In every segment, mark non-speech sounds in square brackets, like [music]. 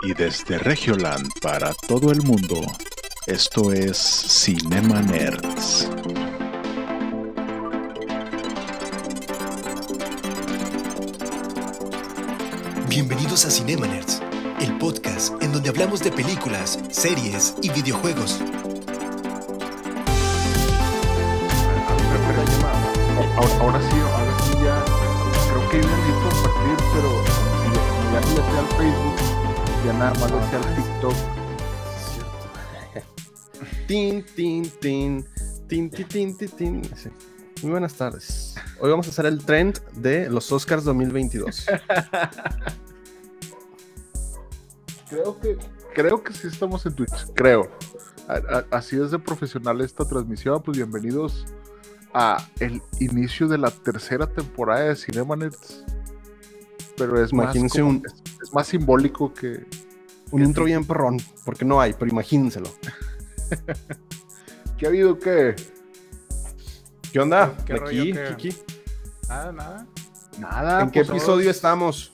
Y desde Regioland para todo el mundo, esto es Cinema Nerds. Bienvenidos a Cinema Nerds, el podcast en donde hablamos de películas, series y videojuegos. Ahora, ahora sí, ahora sí ya. Creo que iba a compartir, pero ya, ya no le hacía al Facebook, ya nada más al TikTok. Tin, tin, tin, tin, tin, tin, tin. Muy buenas tardes. Hoy vamos a hacer el trend de los Oscars 2022. Creo que, creo que sí estamos en Twitch, creo. A- a- así es de profesional esta transmisión, pues bienvenidos a el inicio de la tercera temporada de Cinema Nerds. Pero es más, Imagínense como- un- es, es más simbólico que Un intro bien perrón, porque no hay, pero imagínenselo. [laughs] ¿Qué ha habido que ¿Qué onda? ¿Qué rollo, Aquí, qué? Kiki. Nada, nada. nada. ¿En qué pues, episodio estamos?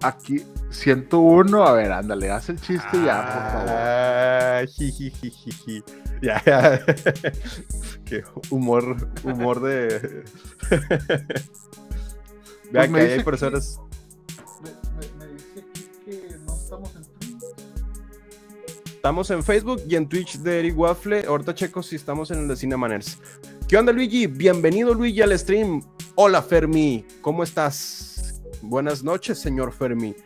Aquí 101, a ver, ándale, haz el chiste ya, por favor. Ah, [laughs] jijijijiji. Ya, ya. [laughs] Qué humor, humor de. Vean me que hay que- personas. Estamos en Facebook y en Twitch de Eric Waffle. Ahorita checo si estamos en el de Cinemaners. ¿Qué onda, Luigi? Bienvenido, Luigi, al stream. Hola, Fermi. ¿Cómo estás? Buenas noches, señor Fermi.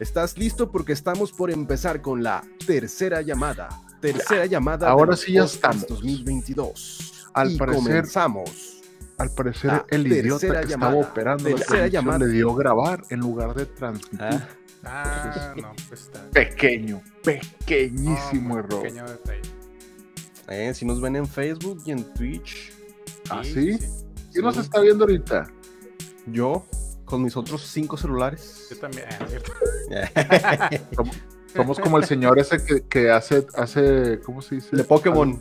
¿Estás listo? Porque estamos por empezar con la tercera llamada. Tercera llamada. de Ahora los sí ya estamos. 2022. Al y parecer- comenzamos. Al parecer, La el idiota que llamada. estaba operando la transmisión llamada. le dio grabar en lugar de transmitir. Ah, Ah, no, pues está. Pequeño, pequeñísimo No, error. Pequeño detalle. eh, si nos ven en Facebook y en Twitch, ¿Ah, Sí, sí? sí. ¿Quién nos está viendo ahorita? yo con mis otros cinco celulares. Yo también. ah, cierto. [laughs] Somos como el señor ese que, que hace, hace, ¿cómo se dice? de Pokémon.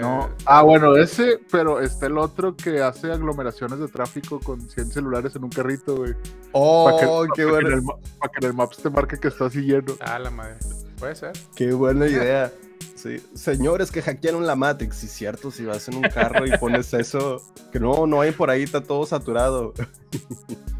No. Ah, bueno, ese, pero está el otro que hace aglomeraciones de tráfico con 100 celulares en un carrito, güey. Oh, Para que, qué para que en bueno. para que en el Maps te marque que está así lleno. Ah, la madre. Puede ser. Qué buena idea. Sí. Señores que hackearon la Matrix, sí, cierto, si vas en un carro y pones eso, que no, no hay por ahí, está todo saturado. [laughs]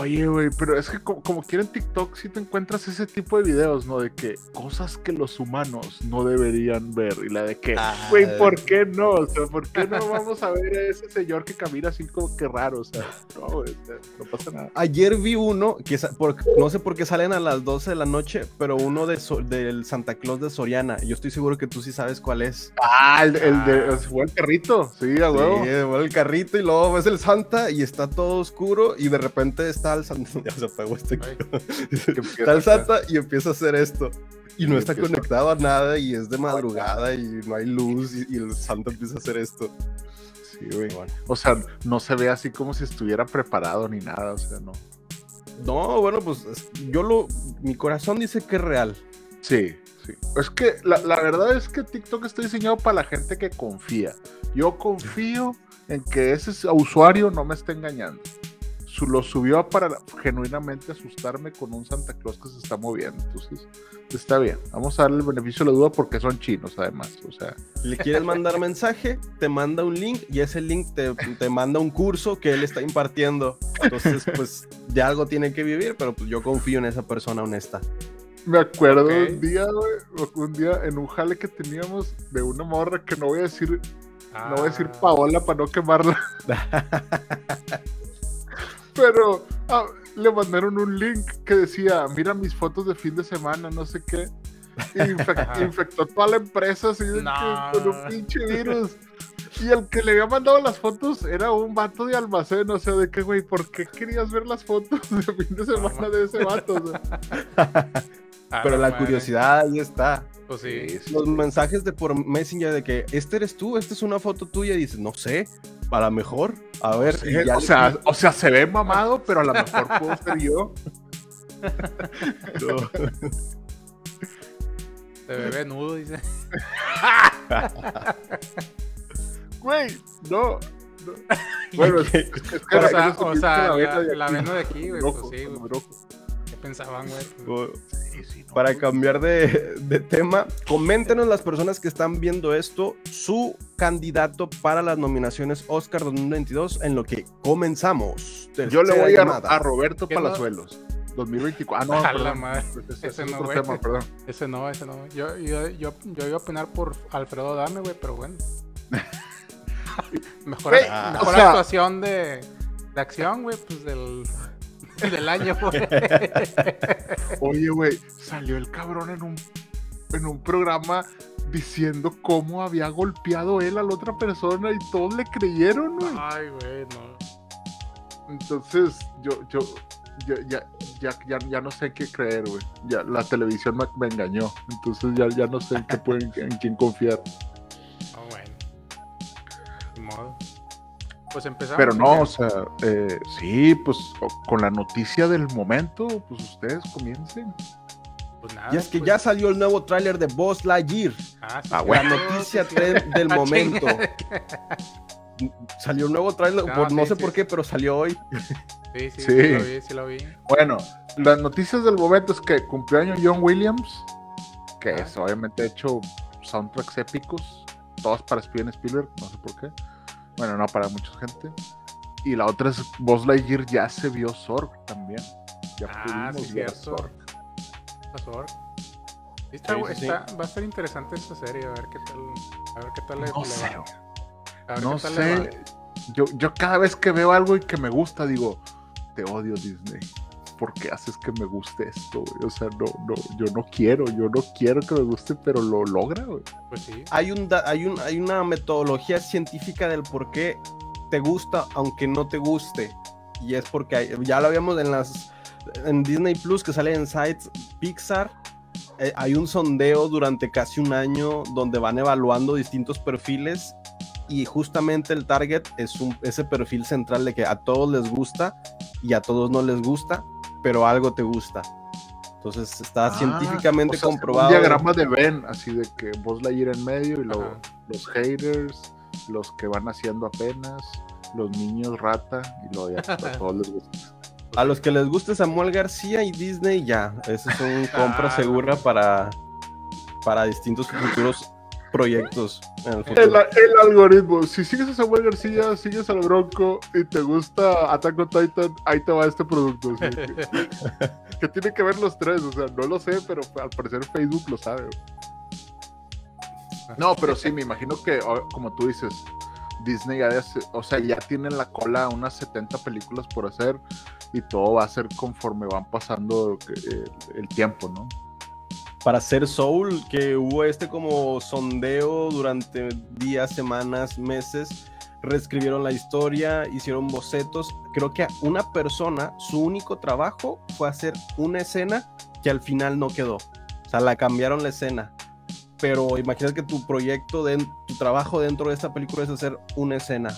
Oye, güey, pero es que como, como quiera en TikTok sí te encuentras ese tipo de videos, ¿no? De que cosas que los humanos no deberían ver. Y la de que, Ah. güey, ¿por qué no? O sea, ¿por qué no vamos a ver a ese señor que camina así como que raro? O sea, no, no pasa nada. Ayer vi uno, que por- no sé por qué salen a las 12 de la noche, pero uno de So- del Santa Claus de Soriana. Yo estoy seguro que tú sí sabes cuál es. Ah, el, el de, Ah. fue el perrito, sí, a huevo. Sí, el carrito y luego ves el Santa y está todo oscuro y de repente está Santa. [laughs] Ya se apagó este Ay, Que empieza Está el a- Santa y empieza a hacer esto. Y no Y está empieza- conectado a nada y es de madrugada y no hay luz y, y el Santa empieza a hacer esto. Sí, güey. Bueno. O sea, no se ve así como si estuviera preparado ni nada, o sea, no. No, bueno, pues es- yo lo. Mi corazón dice que es real. Sí, sí. Es que la, la verdad es que TikTok está diseñado para la gente que confía. Yo confío en que ese usuario no me está engañando. Su- lo subió para genuinamente asustarme con un Santa Claus que se está moviendo. Entonces, está bien. Vamos a darle el beneficio de la duda porque son chinos, además. O sea, Le quieres mandar [laughs] mensaje, te manda un link y ese link te, te manda un curso que él está impartiendo. Entonces, [laughs] pues de algo tiene que vivir, pero pues yo confío en esa persona honesta. me acuerdo un día, güey, un día en un jale que teníamos de una morra que no voy a decir, no voy a decir ah, Paola para no quemarla. [laughs] Pero ah, le mandaron un link que decía, mira mis fotos de fin de semana, no sé qué. [laughs] Infectó toda la empresa así de No. que con un pinche virus. Y el que le había mandado las fotos era un vato de almacén, o sea, de que, güey, ¿por qué querías ver las fotos de fin de semana de ese vato? O sea, [laughs] Pero la madre. curiosidad ahí está. Pues sí. Los mensajes de por Messenger de que este eres tú, esta es una foto tuya, y dices, no sé, a lo mejor, a ver, ya o, le sea, o sea, se ve mamado, pero a lo mejor puedo ser yo. [laughs] no. De bebé nudo, dice. [laughs] Güey, no. no. [laughs] Bueno, es, es que O la sea, o sea, la la, vena de la aquí, veno de aquí, güey. Pues sí, güey. Pensaban, güey. Sí, sí, no, Para cambiar de, de tema, coméntenos las personas que están viendo esto, su candidato para las nominaciones Oscar 2022 en lo que comenzamos. Yo le voy a, a Roberto. Palazuelos. 2024. Ah, no, A la madre. Ese, Ese es no, güey. tema, perdón. Ese no, ese no. Yo, yo, yo, yo iba a opinar por Alfredo Dame, güey, pero bueno. [laughs] Mejor, Güey, mejor o sea- actuación de, de acción, güey, pues del, [laughs] del año, güey. Oye, güey, salió el cabrón en un, en un programa diciendo cómo había golpeado él a la otra persona y todos le creyeron, güey. Ay, güey, no. Entonces, yo, yo, yo ya, ya, ya, ya no sé qué creer, güey. Ya, la televisión me, me engañó. Entonces ya, ya no sé en qué pueden, en quién confiar. No, bueno. Ni modo. Pues empezamos. Pero no, ¿o sea, eh, sí, pues con la noticia del momento, pues ustedes comiencen. Pues nada. Y es que pues- ya salió el nuevo tráiler de Boss Lightyear. Ah, sí, Ah, bueno. La noticia [laughs] del Ah, momento. [laughs] Salió un nuevo tráiler, No, por- no sí, sé sí. por qué, pero salió hoy. Sí, sí, Sí. sí, lo vi, sí lo vi. Bueno, las noticias del momento es que cumpleaños John Williams, que Ah. es obviamente ha hecho soundtracks épicos, todos para Steven Spielberg, no sé por qué. Bueno, no para mucha gente. Y la otra es Buzz Lightyear ya se vio Zorg también. Ya Ah, sí, pudimos ver a. Zorg. Sí, está, Sí, sí, sí. está- va a ser interesante esta serie, a ver qué tal, a ver qué tal le, No le sé, va. A ver no qué tal le va. sé. Yo, yo cada vez que veo algo y que me gusta, digo, te odio Disney. ¿Por qué haces que me guste esto? güey? O sea, no, no, yo no quiero, yo no quiero que me guste, pero lo logra, güey. Pues sí. Hay, un, hay, un, hay una metodología científica del por qué te gusta aunque no te guste. Y es porque hay- ya lo habíamos en las en Disney Plus que sale en sites Pixar. eh, hay un sondeo durante casi un año donde van evaluando distintos perfiles y justamente el target es un, ese perfil central de que a todos les gusta y a todos no les gusta, pero algo te gusta. Entonces está Ah, científicamente o sea, comprobado. Un diagrama de Ben, así de que Buzz Lightyear en medio y Ajá. los haters, los que van haciendo apenas, los niños rata y luego ya a [laughs] todos les gusta. A los que les guste Samuel García y Disney, ya. Esa es una [laughs] compra Ah, segura para, para distintos futuros proyectos en el futuro. el algoritmo, si sigues a Samuel García, sigues al Bronco y te gusta Attack on Titan, ahí te va este producto. así que, [laughs] que tiene que ver los tres, o sea, no lo sé, pero al parecer Facebook lo sabe. No, pero sí, me imagino que, como tú dices, Disney ya, o sea, ya tienen la cola unas 70 películas por hacer y todo va a ser conforme van pasando eh, el tiempo, ¿no? Para hacer Soul, que hubo este como sondeo durante días, semanas, meses, reescribieron la historia, hicieron bocetos. Creo que una persona, su único trabajo fue hacer una escena que al final no quedó. O sea, la cambiaron la escena. Pero imagínate que tu proyecto, de, tu trabajo dentro de esta película es hacer una escena.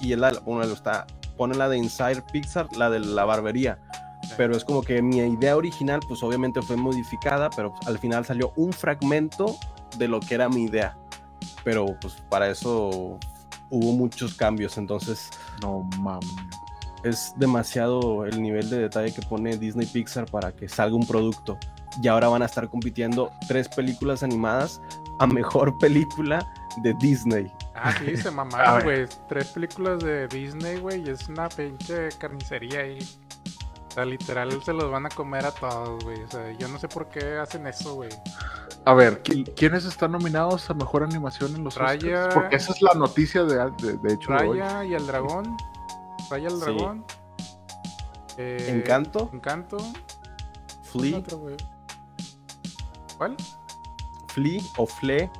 Y él, uno lo está, pone la de Inside Pixar, la de la barbería. Pero es como que mi idea original, pues obviamente fue modificada, pero pues, al final salió un fragmento de lo que era mi idea. Pero pues para eso hubo muchos cambios, entonces No mames. es demasiado el nivel de detalle que pone Disney Pixar para que salga un producto. Y ahora van a estar compitiendo tres películas animadas a mejor película de Disney. Ah, sí, se [laughs] mamaron, güey. Tres películas de Disney, güey, y es una pinche carnicería ahí. O sea, literal se los van a comer a todos, güey. O sea, yo no sé por qué hacen eso, güey. A ver, ¿qui- ¿quiénes están nominados a mejor animación en los Raya- Oscars? Porque esa es la noticia de, de, de hecho de hoy. Raya y el dragón. Raya el Sí. dragón. Eh, Encanto, Encanto. ¿Cuál Flea, otro, güey? ¿Cuál? Flea o Fle.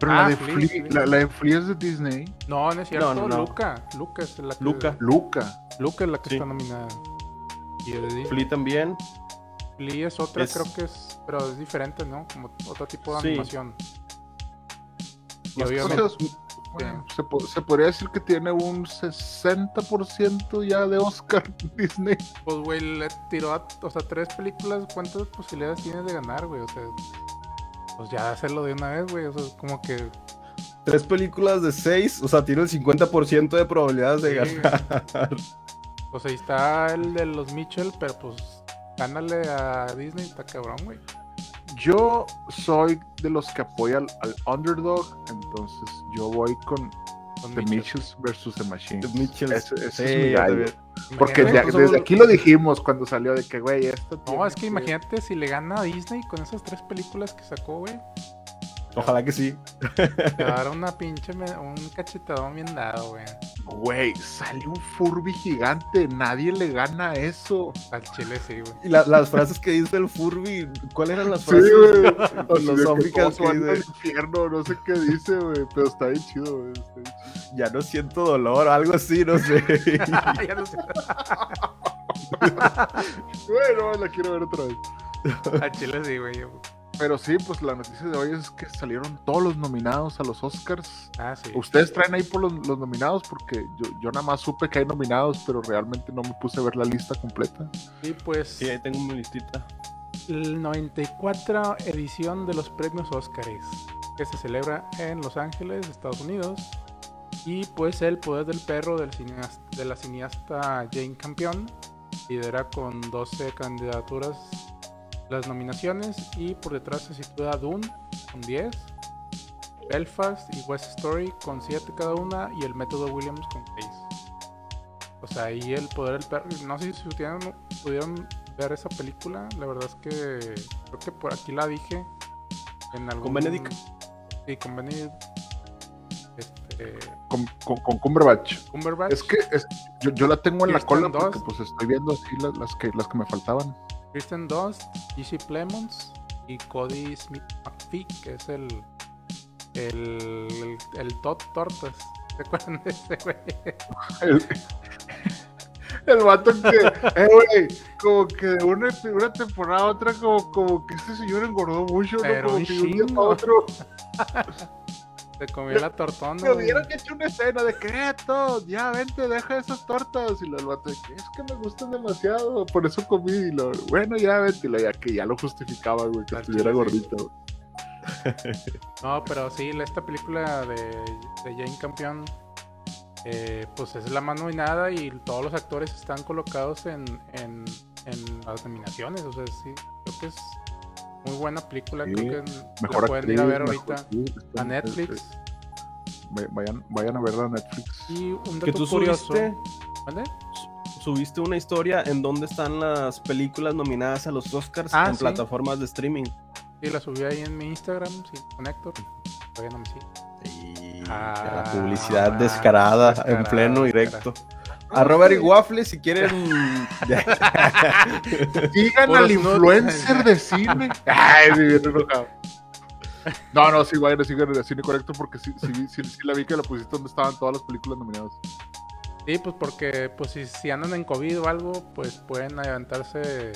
Pero Ah, la, de Flea, Flea, Flea. la, la de Flea es de Disney. No, no es cierto. no, no. Luca. Luca es la que. Luca. Luca. Luca es la que Sí. está nominada. Flea también. Flea es otra, Es- creo que es. Pero es diferente, ¿no? Como otro tipo de Sí. animación. Y obviamente. Bueno, se, po- se podría decir que tiene un 60% ya de Oscar [laughs] Disney. Pues, güey, le tiró a, o sea, tres películas. ¿Cuántas posibilidades tienes de ganar, güey? O sea, pues ya hacerlo de una vez, güey. O sea, es como que. Tres películas de seis, o sea, tiene el 50% de probabilidades de Sí. ganar. [laughs] Pues ahí está el de los Mitchell, pero pues gánale a Disney, está cabrón, güey. Yo soy de los que apoya al, al underdog, entonces yo voy con The Mitchell. Mitchells versus The Machines. The Mitchells. Sí, es mi gallo. Porque de- somos- desde aquí lo dijimos cuando salió de que, güey, esto. No, es que imagínate si le gana a Disney con esas tres películas que sacó, güey. Ojalá que sí. Le dará [laughs] una pinche, me- un cachetadón bien dado, güey. Güey, salió un Furby gigante. Nadie le gana a eso. Al chile sí, güey. Y la- las frases que dice el Furby, ¿cuáles eran las Sí, frases güey. [laughs] De que filosóficas que al dice? infierno, no sé qué dice, güey. Pero está bien chido, güey. está bien chido. Ya no siento dolor, algo así, no sé. [laughs] ya no sé. Bueno, la quiero ver otra vez. Al chile sí, güey. Pero sí, pues la noticia de hoy es que salieron todos los nominados a los Oscars. Ah, sí. Ustedes traen ahí por los, los nominados porque yo, yo nada más supe que hay nominados, pero realmente no me puse a ver la lista completa. Y pues, Sí, ahí tengo mi listita. el 94 edición de los premios Óscares, que se celebra en Los Ángeles, Estados Unidos. Y pues el poder del perro del cineasta, de la cineasta Jane Campion lidera con 12 candidaturas las nominaciones y por detrás se sitúa Dune con 10, Belfast y West Story con 7 cada una y el método Williams con 6. O sea, ahí el poder del perro, no sé si pudieron, pudieron ver esa película, la verdad es que creo que por aquí la dije en algún... Benedict? Sí, con Benedict. Este, Con, con, con Cumberbatch. Cumberbatch. Es que es- yo, yo la tengo en la cola porque pues estoy viendo así las, las que, las que me faltaban. Kristen Dunst, Jesse Plemons y Cody Smith McPhee, que es el el, el, el Todd Tortas. ¿Se acuerdan de ese güey? El, el vato que, eh, güey, como que de una, una temporada a otra, como, como que este señor engordó mucho, ¿no? Pero Como que de un día chingo. para otro. [laughs] Se comió la tortona. Me hubieran hecho una escena de que, "Eh, ya vente, deja esas tortas. Y el vato es que me gustan demasiado, por eso comí. Y lo, bueno, ya vente, y lo, ya que ya lo justificaba, güey, que estuviera gordito. güey. No, pero sí, esta película de, de Jane Campion, eh, pues es la más nominada y todos los actores están colocados en, en, en las nominaciones. O sea, sí, creo que es muy buena película. Sí, Creo que Mejor la pueden ir a ver ahorita sí, está- a Netflix. eh, eh, Vayan, vayan a verla a Netflix. Y un Que dato tú curioso. subiste, una historia en donde están las películas nominadas a los Oscars Ah, en sí. plataformas de streaming. Sí, la subí ahí en mi Instagram, sí, con Héctor. Todavía no me sigue. Y Ah, la publicidad descarada, en pleno descarada. Arroba Eric Waffle si quieren. [laughs] [laughs] Digan al influencer de cine. [laughs] Ay, sí, bien enojado. No, no, sí, a sigan el cine correcto porque sí, sí, sí, sí la vi que la pusiste donde estaban todas las películas nominadas. Sí, pues porque pues si, si andan en COVID o algo, pues pueden adelantarse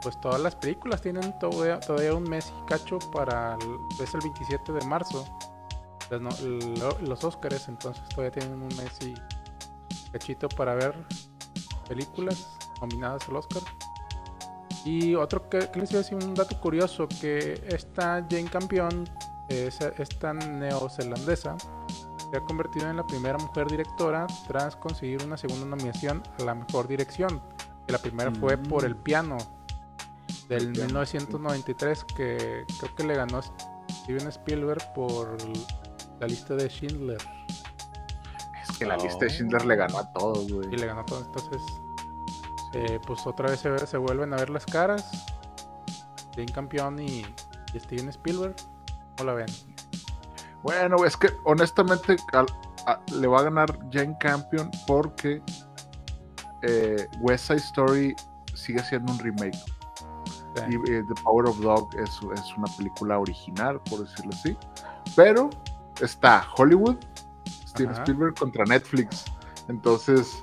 pues todas las películas. Tienen todavía, todavía un mes y cacho para el, es el 27 de marzo. las no- lo- los Oscars, entonces todavía tienen un mes y cachito para ver películas nominadas al Oscar. Y otro que, que les iba a decir un dato curioso, que esta Jane Campion, es, esta neozelandesa, se ha convertido en la primera mujer directora tras conseguir una segunda nominación a la mejor dirección. Que la primera fue Mm. por El Piano del El Piano, 1993 que creo que le ganó Steven Spielberg por la lista de Schindler que la lista de Schindler le ganó a todos, y güey. le ganó todo. Entonces, eh, pues otra vez se, se vuelven a ver las caras. Jane Campion y, y Steven Spielberg. ¿Cómo la ven? Bueno, es que honestamente al- a- le va a ganar Jane Campion porque eh, West Side Story sigue siendo un remake. Sí. Y eh, The Power of Dog es, es una película original, por decirlo así. Pero está Hollywood, Steven Ajá. Spielberg contra Netflix. Entonces,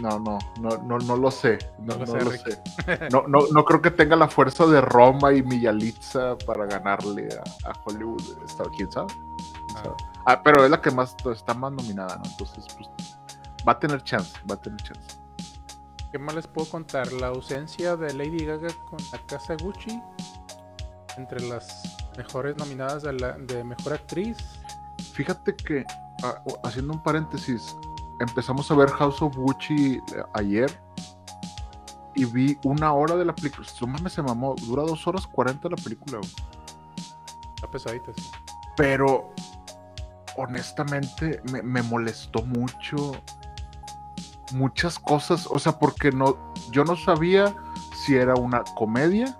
no, no, no, no, no lo sé. No, No lo no sé, lo Rick. sé. No, no, no creo que tenga la fuerza de Roma y Miyalitza para ganarle a, a Hollywood. Está- ¿Quién sabe? ¿Quién Ah. sabe? Ah, pero es la que más está más nominada, ¿no? Entonces, pues, va a tener chance, va a tener chance. ¿Qué más les puedo contar? La ausencia de Lady Gaga con la casa Gucci entre las mejores nominadas de, la, de mejor actriz. Fíjate que, ah, haciendo un paréntesis, empezamos a ver House of Gucci eh, ayer y vi una hora de la película. Mames, se mamó. Dura dos horas cuarenta la película, güey. Está pesadita, sí. Pero honestamente me, me molestó mucho muchas cosas. O sea, porque no, yo no sabía si era una comedia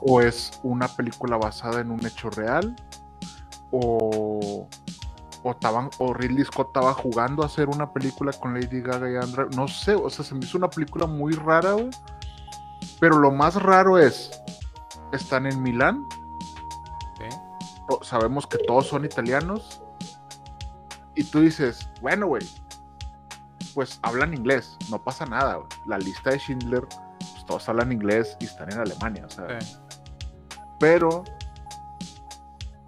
o es una película basada en un hecho real o o, estaban, o Ridley Scott estaba jugando a hacer una película con Lady Gaga y Andra. No sé, o sea, se me hizo una película muy rara, güey. Pero lo más raro es, están en Milán. Sí. o- Sabemos que todos son italianos. Y tú dices, bueno, güey, pues hablan inglés, no pasa nada. güey. La lista de Schindler, pues todos hablan inglés y están en Alemania, o sea. sí. Pero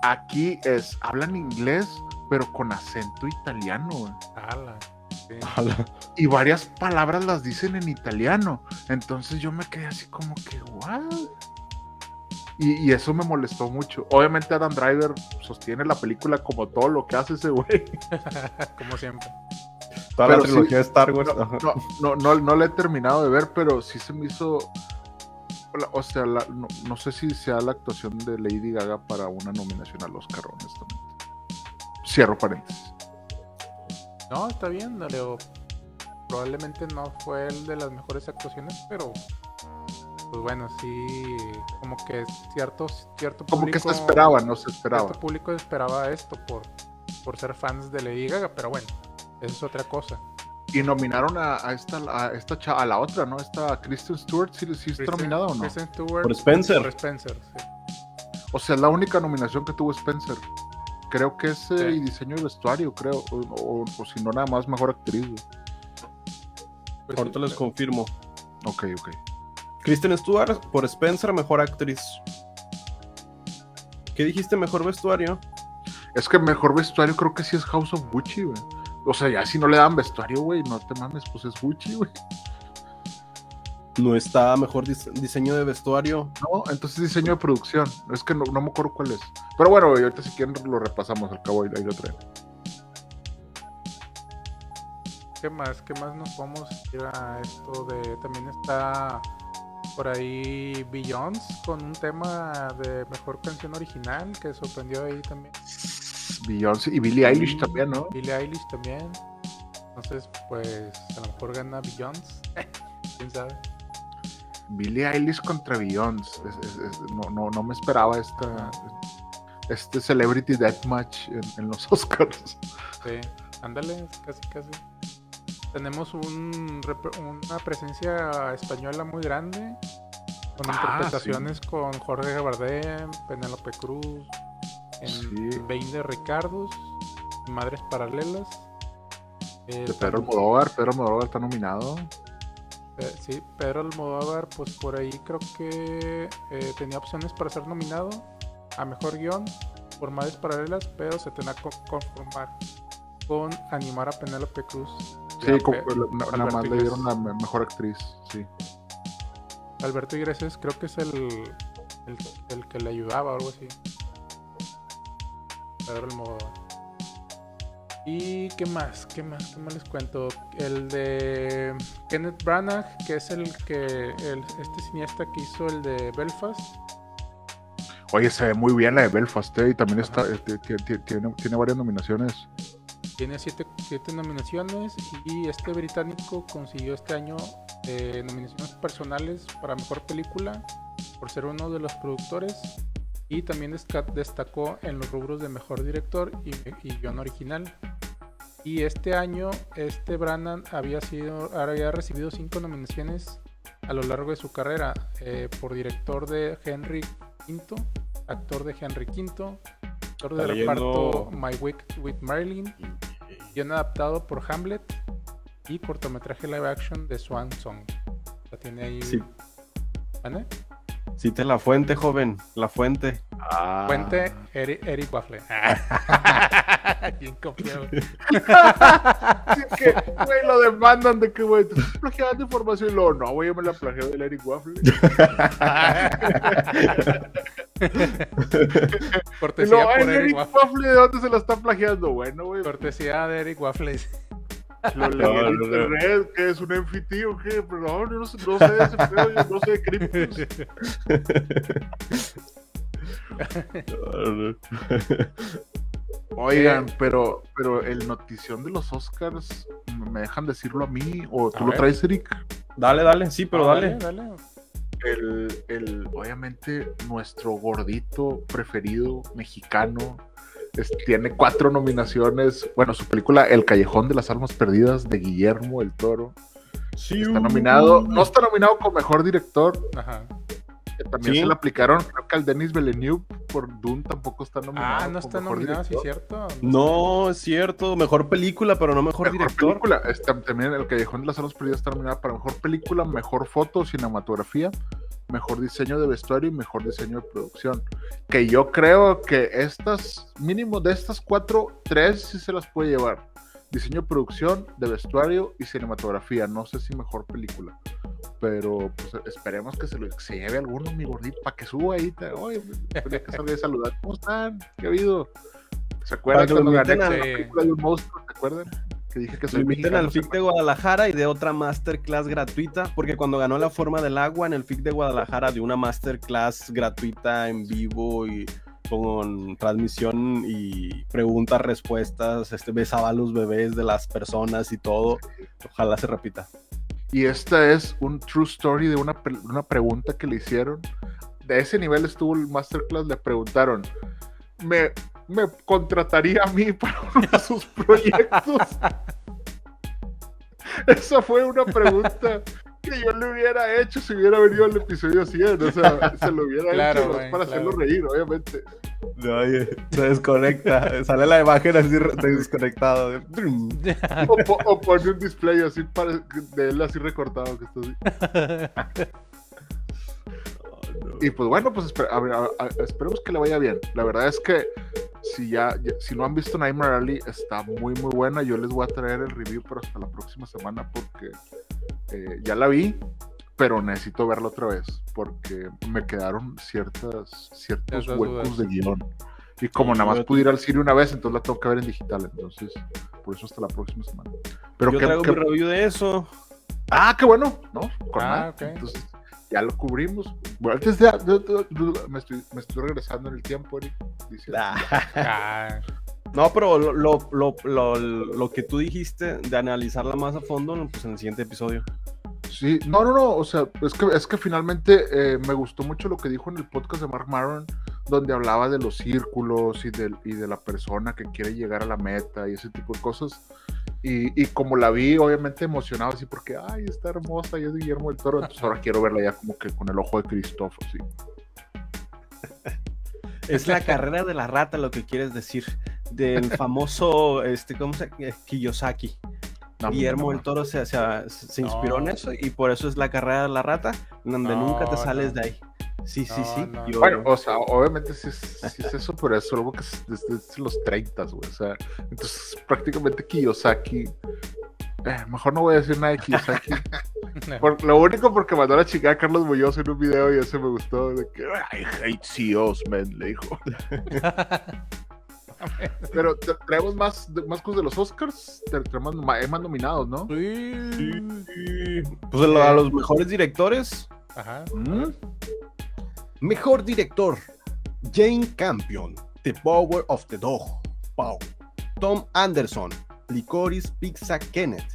aquí es, hablan inglés, pero con acento italiano. Ala, sí. Ala. Y varias palabras las dicen en italiano. Entonces yo me quedé así como que, ¿what? Y, y eso me molestó mucho. Obviamente Adam Driver sostiene la película como todo lo que hace ese güey. [laughs] Como siempre. Toda Pero la trilogía sí. de Star Wars. No, no, no, no, no la he terminado de ver, pero sí se me hizo. O sea, la- no, no sé si sea la actuación de Lady Gaga para una nominación al Oscar, honestamente. Cierro paréntesis. No, está bien, Leo. Probablemente no fue el de las mejores actuaciones, pero pues bueno, sí, como que cierto, cierto Como que se público- esperaba, no se esperaba. Cierto público esperaba esto por, por ser fans de Lady Gaga, pero bueno, eso es otra cosa. Y nominaron a, a esta, a esta cha- a la otra, ¿no? Esta Kristen Stewart, ¿sí, sí está nominada o no? Kristen Stewart Por Spencer. Por Spencer, sí. O sea, es la única nominación que tuvo Spencer. Creo que es eh, Sí. y diseño de vestuario, creo. O, o- o si no, nada más mejor actriz. güey. Pues Ahorita sí, les confirmo. Ok, ok. Kristen Stewart por Spencer, mejor actriz. ¿Qué dijiste? Mejor vestuario. Es que mejor vestuario creo que sí es House of Gucci, güey. O sea, ya si no le dan vestuario, güey, no te mames, pues es Gucci, güey. No está mejor dis- diseño de vestuario. No, entonces diseño de producción. Es que no, no me acuerdo cuál es. Pero bueno, ahorita si quieren lo repasamos al cabo ahí, ahí lo traigo. ¿Qué más? ¿Qué más nos podemos ir a esto de... También está por ahí Beyoncé con un tema de mejor canción original que sorprendió ahí también. Beyoncé y Billie Eilish también, ¿no? Billie Eilish también. Entonces, pues a lo mejor gana Beyoncé. [laughs] ¿Quién sabe? Billie Eilish contra Beyoncé. No, no, no me esperaba esta, este Celebrity Deathmatch en, en los [laughs] Oscars. Sí, ándale, casi, casi. Tenemos un, una presencia española muy grande, con Ah, interpretaciones con Jorge Bardem, Penélope Cruz, en Sí. 20 Ricardos, Madres Paralelas. Eh, De Pedro tam- Almodóvar. Pedro Almodóvar está nominado. Eh, sí, Pedro Almodóvar, pues por ahí creo que eh, tenía opciones para ser nominado a Mejor Guión por Madres Paralelas, pero se tendrá que conformar con animar a Penélope Cruz. Sí, na- nada más le dieron la me- mejor actriz. Sí. Alberto Iglesias creo que es el, el, el que le ayudaba o algo así. Pedro Almodóvar. ¿Y qué más? ¿Qué más? ¿Qué más les cuento? El de Kenneth Branagh, que es el que el- este cineasta que hizo el de Belfast. Oye, se ve muy bien la de Belfast, ¿eh? Y también está, Ajá. este, ti- ti- tiene, tiene varias nominaciones. Tiene siete, siete nominaciones y este británico consiguió este año eh, nominaciones personales para mejor película por ser uno de los productores y también destacó en los rubros de mejor director y, y guion original. Y este año, este Brannan había, sido, había recibido cinco nominaciones a lo largo de su carrera eh, por director de Henry V, actor de Henry V, actor de reparto My Week with Marilyn, guion adaptado por Hamlet y cortometraje live action de Swan Song. La tiene ahí. Sí. ¿Vale? Cite la fuente, joven. La fuente. Ah. Fuente Eri- Eric Waffle. [laughs] [laughs] Bien confiado. Sí, [laughs] que, güey, lo demandan de que, güey, te estás plagiando información. Y luego, no, güey, yo me la plagié del Eric Waffle. Cortesía luego, por Eric Eric Waffle. Waffle, ¿de dónde se la está plagiando? Bueno, güey. Cortesía de Eric Waffle. Lo leí No, en no, no. internet, que es un NFT o qué, pero no, yo no sé, no sé de ese pedo, yo no sé de criptos. [laughs] Oigan, pero, pero el notición de los Oscars, ¿me dejan decirlo a mí? ¿O tú A lo ver. traes, Eric? Dale, dale, sí, pero Ah, dale. dale. El, el, obviamente, nuestro gordito preferido mexicano es- tiene cuatro nominaciones. Bueno, su película El Callejón de las Almas Perdidas de Guillermo el Toro Sí, está nominado. No está nominado como mejor director, Ajá. que también Sí. se le aplicaron, creo que al Denis Villeneuve por Dune tampoco está nominado. Ah, no está nominado, sí, director. cierto. No, es cierto. Mejor película, pero no mejor, Mejor director. película. Está- también El Callejón de las Almas Perdidas está nominada para mejor película, mejor foto, cinematografía, mejor diseño de vestuario y mejor diseño de producción. Que yo creo que estas, mínimo de estas cuatro, tres sí se las puede llevar. Diseño de producción, de vestuario y cinematografía. No sé si mejor película. Pero pues, esperemos que se, lo, que se lleve alguno, mi gordito, para que suba ahí. te- Oye, tenía que salga y saludar. ¿Cómo están? ¿Qué ha habido? ¿Se acuerdan cuando gané la película de un monstruo? ¿Se acuerdan? Que dije que soy mexicano. al FIC de Guadalajara y de otra masterclass gratuita, porque cuando ganó la forma del agua en el FIC de Guadalajara, de una masterclass gratuita en vivo y con transmisión y preguntas, respuestas, este, besaba a los bebés de las personas y todo. Ojalá se repita. Y esta es un true story de una, una pregunta que le hicieron. De ese nivel estuvo el masterclass. Le preguntaron: ¿me, me contrataría a mí para uno de sus proyectos? Esa fue una pregunta que yo le hubiera hecho si hubiera venido al episodio 100. O sea, se lo hubiera Claro, hecho ¿no? güey, para hacerlo reír, obviamente. se desconecta, sale la imagen así desconectado. O, po- o pone un display así para, de él así recortado que está así. [laughs] Y pues bueno, pues espe- a ver, a- a- esperemos que le vaya bien. La verdad es que si ya, ya- si no han visto Nightmare Alley, está muy muy buena. Yo les voy a traer el review, pero hasta la próxima semana porque eh, ya la vi, pero necesito verla otra vez porque me quedaron ciertas ciertos Ciertas huecos dudas. de guion. Y como nada más pude ir al cine una vez, entonces la tengo que ver en digital. Entonces, por eso hasta la próxima semana. Pero Yo qué- traigo qué- mi review de eso. Ah, qué bueno, ¿no? Con Ah, nada. ok. Entonces, ya lo cubrimos. Bueno, antes de, de- de- de- me, estoy, me estoy regresando en el tiempo, Eric. Dice, Ah, [laughs] No, pero lo, lo, lo, lo, lo que tú dijiste de analizarla más a fondo, pues en el siguiente episodio. Sí, no, no, no, o sea, es que, es que finalmente eh, me gustó mucho lo que dijo en el podcast de Mark Maron, donde hablaba de los círculos y de, y de la persona que quiere llegar a la meta y ese tipo de cosas. Y, y como la vi, obviamente emocionado, así porque, ay, está hermosa y es Guillermo del Toro, entonces ahora quiero verla ya como que con el ojo de Cristóforo, sí. Es la carrera de la rata lo que quieres decir. Del famoso, este, ¿cómo se llama? Kiyosaki. No, Guillermo no, del no. Toro se, se, se inspiró en eso y por eso es la carrera de la rata, donde No, nunca te sales no. de ahí. Sí, sí, No, sí. no. yo- Bueno, o sea, obviamente sí es, sí es eso, pero es algo que es desde los 30, güey. O sea, entonces prácticamente Kiyosaki. eh, mejor no voy a decir nada de Kiyosaki. [laughs] [laughs] Por- lo único porque mandó a la chica a Carlos Muñoz en un video y ese me gustó. De que, I hate CEOs, man, le dijo. [laughs] Pero traemos más, más cosas de los Oscars. Te- Traemos más nominados, ¿no? Sí. Pues a lo- a los mejores directores. Ajá. ¿Mm? Mejor director, Jane Campion, The Power of the Dog, Pau. Tom Anderson, Licorice Pizza Kenneth,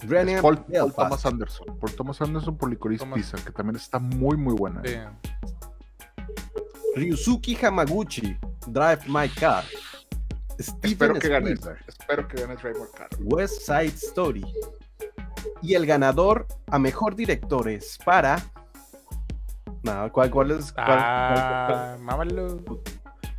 René Es Paul, Paul Thomas Anderson. Paul Thomas Anderson por Licorice Thomas- Pizza, que también está muy, muy buena. Sí. Ryusuke Hamaguchi, Drive My Car, Stephen Espero que gane. Spielberg, Espero que gane Driver Car. West Side Story. Y el ganador a mejor directores para. No, ¿cuál, cuál es? cuál- cuál- Ah, cuál-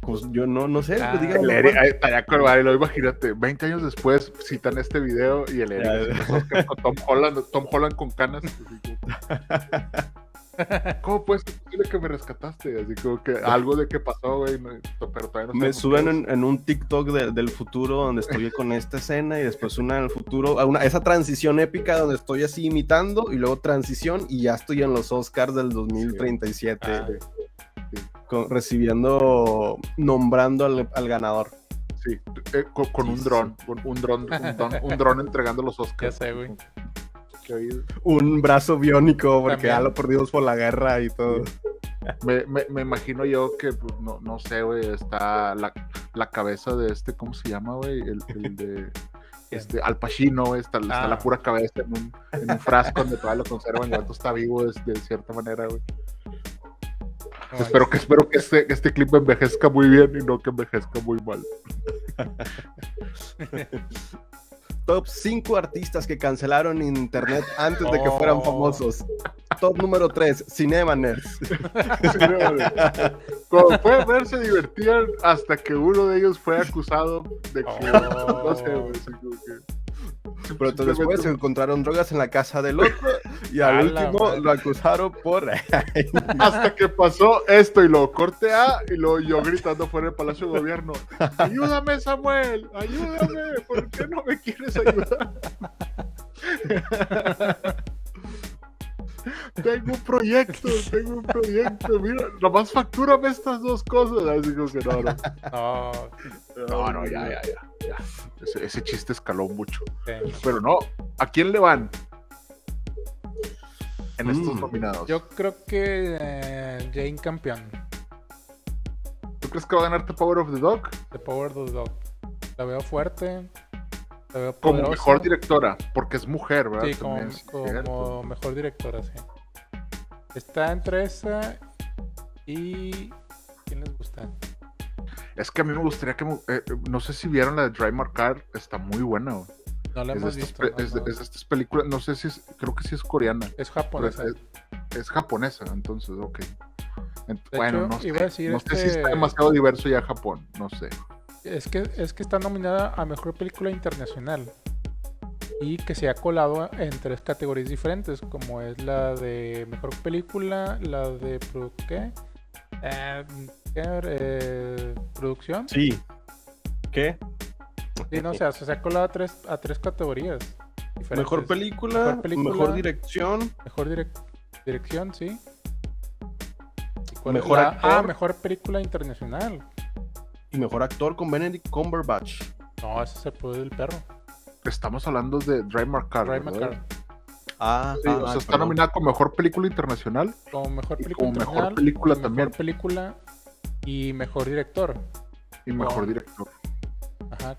pues yo no, no sé. Ah. pues díganme El Eric, cuál. ahí estaría con Mario, imagínate, 20 años después citan este video y el Eric con Tom Holland, Tom Holland con canas. [laughs] [laughs] ¿Cómo puede ser posible que me rescataste? Así como que algo de que pasó, güey, no- pero todavía no Me suben en, en un TikTok de- del futuro donde estoy con esta escena y después una en el futuro, una, esa transición épica donde estoy así imitando y luego transición y ya estoy en los Oscars del 2037 Ah. con- recibiendo, nombrando al, al ganador. Sí, eh, con, con un dron, con un dron, un dron, un dron entregando los Ya Oscars. sé, güey. Un brazo biónico porque También. ya lo perdimos por la guerra y todo. Me, me, me imagino yo que, pues, no, no sé, güey, está la, la cabeza de este, ¿cómo se llama, güey? El, el de [laughs] este, Al Pacino, güey, está, está Ah. la pura cabeza en un, en un frasco donde todavía lo conservan y el está vivo de, de cierta manera, güey. Espero que, espero que este, que este clip envejezca muy bien y no que envejezca muy mal. [laughs] Top 5 artistas que cancelaron internet antes de que Oh. fueran famosos. Top número 3, Cinema Nerds. [laughs] Como pueden ver, se divertían hasta que uno de ellos fue acusado de que. Oh. No sé, güey. Pero entonces después simplemente- encontraron drogas en la casa del otro y al [laughs] último madre. lo acusaron por... [laughs] Hasta que pasó esto y lo corte A y luego yo gritando fuera del Palacio de Gobierno. Ayúdame, Samuel, ayúdame. ¿Por qué no me quieres ayudar? [laughs] tengo un proyecto, tengo un proyecto. Mira, nomás factúrame estas dos cosas. Así como que no, no. No, No, no, ya, ya, ya. ya. Ese, ese chiste escaló mucho. sí. Pero no, ¿a quién le van? En estos Mm. nominados. Yo creo que eh, Jane campeón. ¿Tú crees que va a ganar The Power of the Dog? The Power of the Dog. La veo fuerte. Como mejor directora, porque es mujer, ¿verdad? Sí, como, mejor directora, sí. Está entre esa y. ¿Quién les gusta? Es que a mí me gustaría que. eh, no sé si vieron la de Dry Marcar, está muy buena. güey. No la hemos estas, visto. no, es de- no. es estas películas, no sé si es. Creo que sí es coreana. Es japonesa. es, es japonesa, entonces, ok. Ent- bueno, hecho, no sé. no sé si este- está demasiado diverso ya Japón, no sé. Es que, es que está nominada a mejor película internacional. Y que se ha colado en tres categorías diferentes, como es la de mejor película, la de ¿qué? Eh. Eh, producción. Sí. ¿Qué? Sí, no, o sea, se ha colado a tres, a tres categorías. diferentes. Mejor película, Mejor película. mejor dirección, Mejor direc- dirección, sí. ¿Y cuál es Mejor la- actor. Ah, mejor película internacional. Y mejor actor con Benedict Cumberbatch. No, ese es el poder del perro. Estamos hablando de Dry Marcar. Ray ¿verdad? McCarthy. Ah, Sí, o sea, está nominada como mejor película internacional Como mejor película como mejor película mejor también. película y mejor director. y mejor Oh. director. Ajá.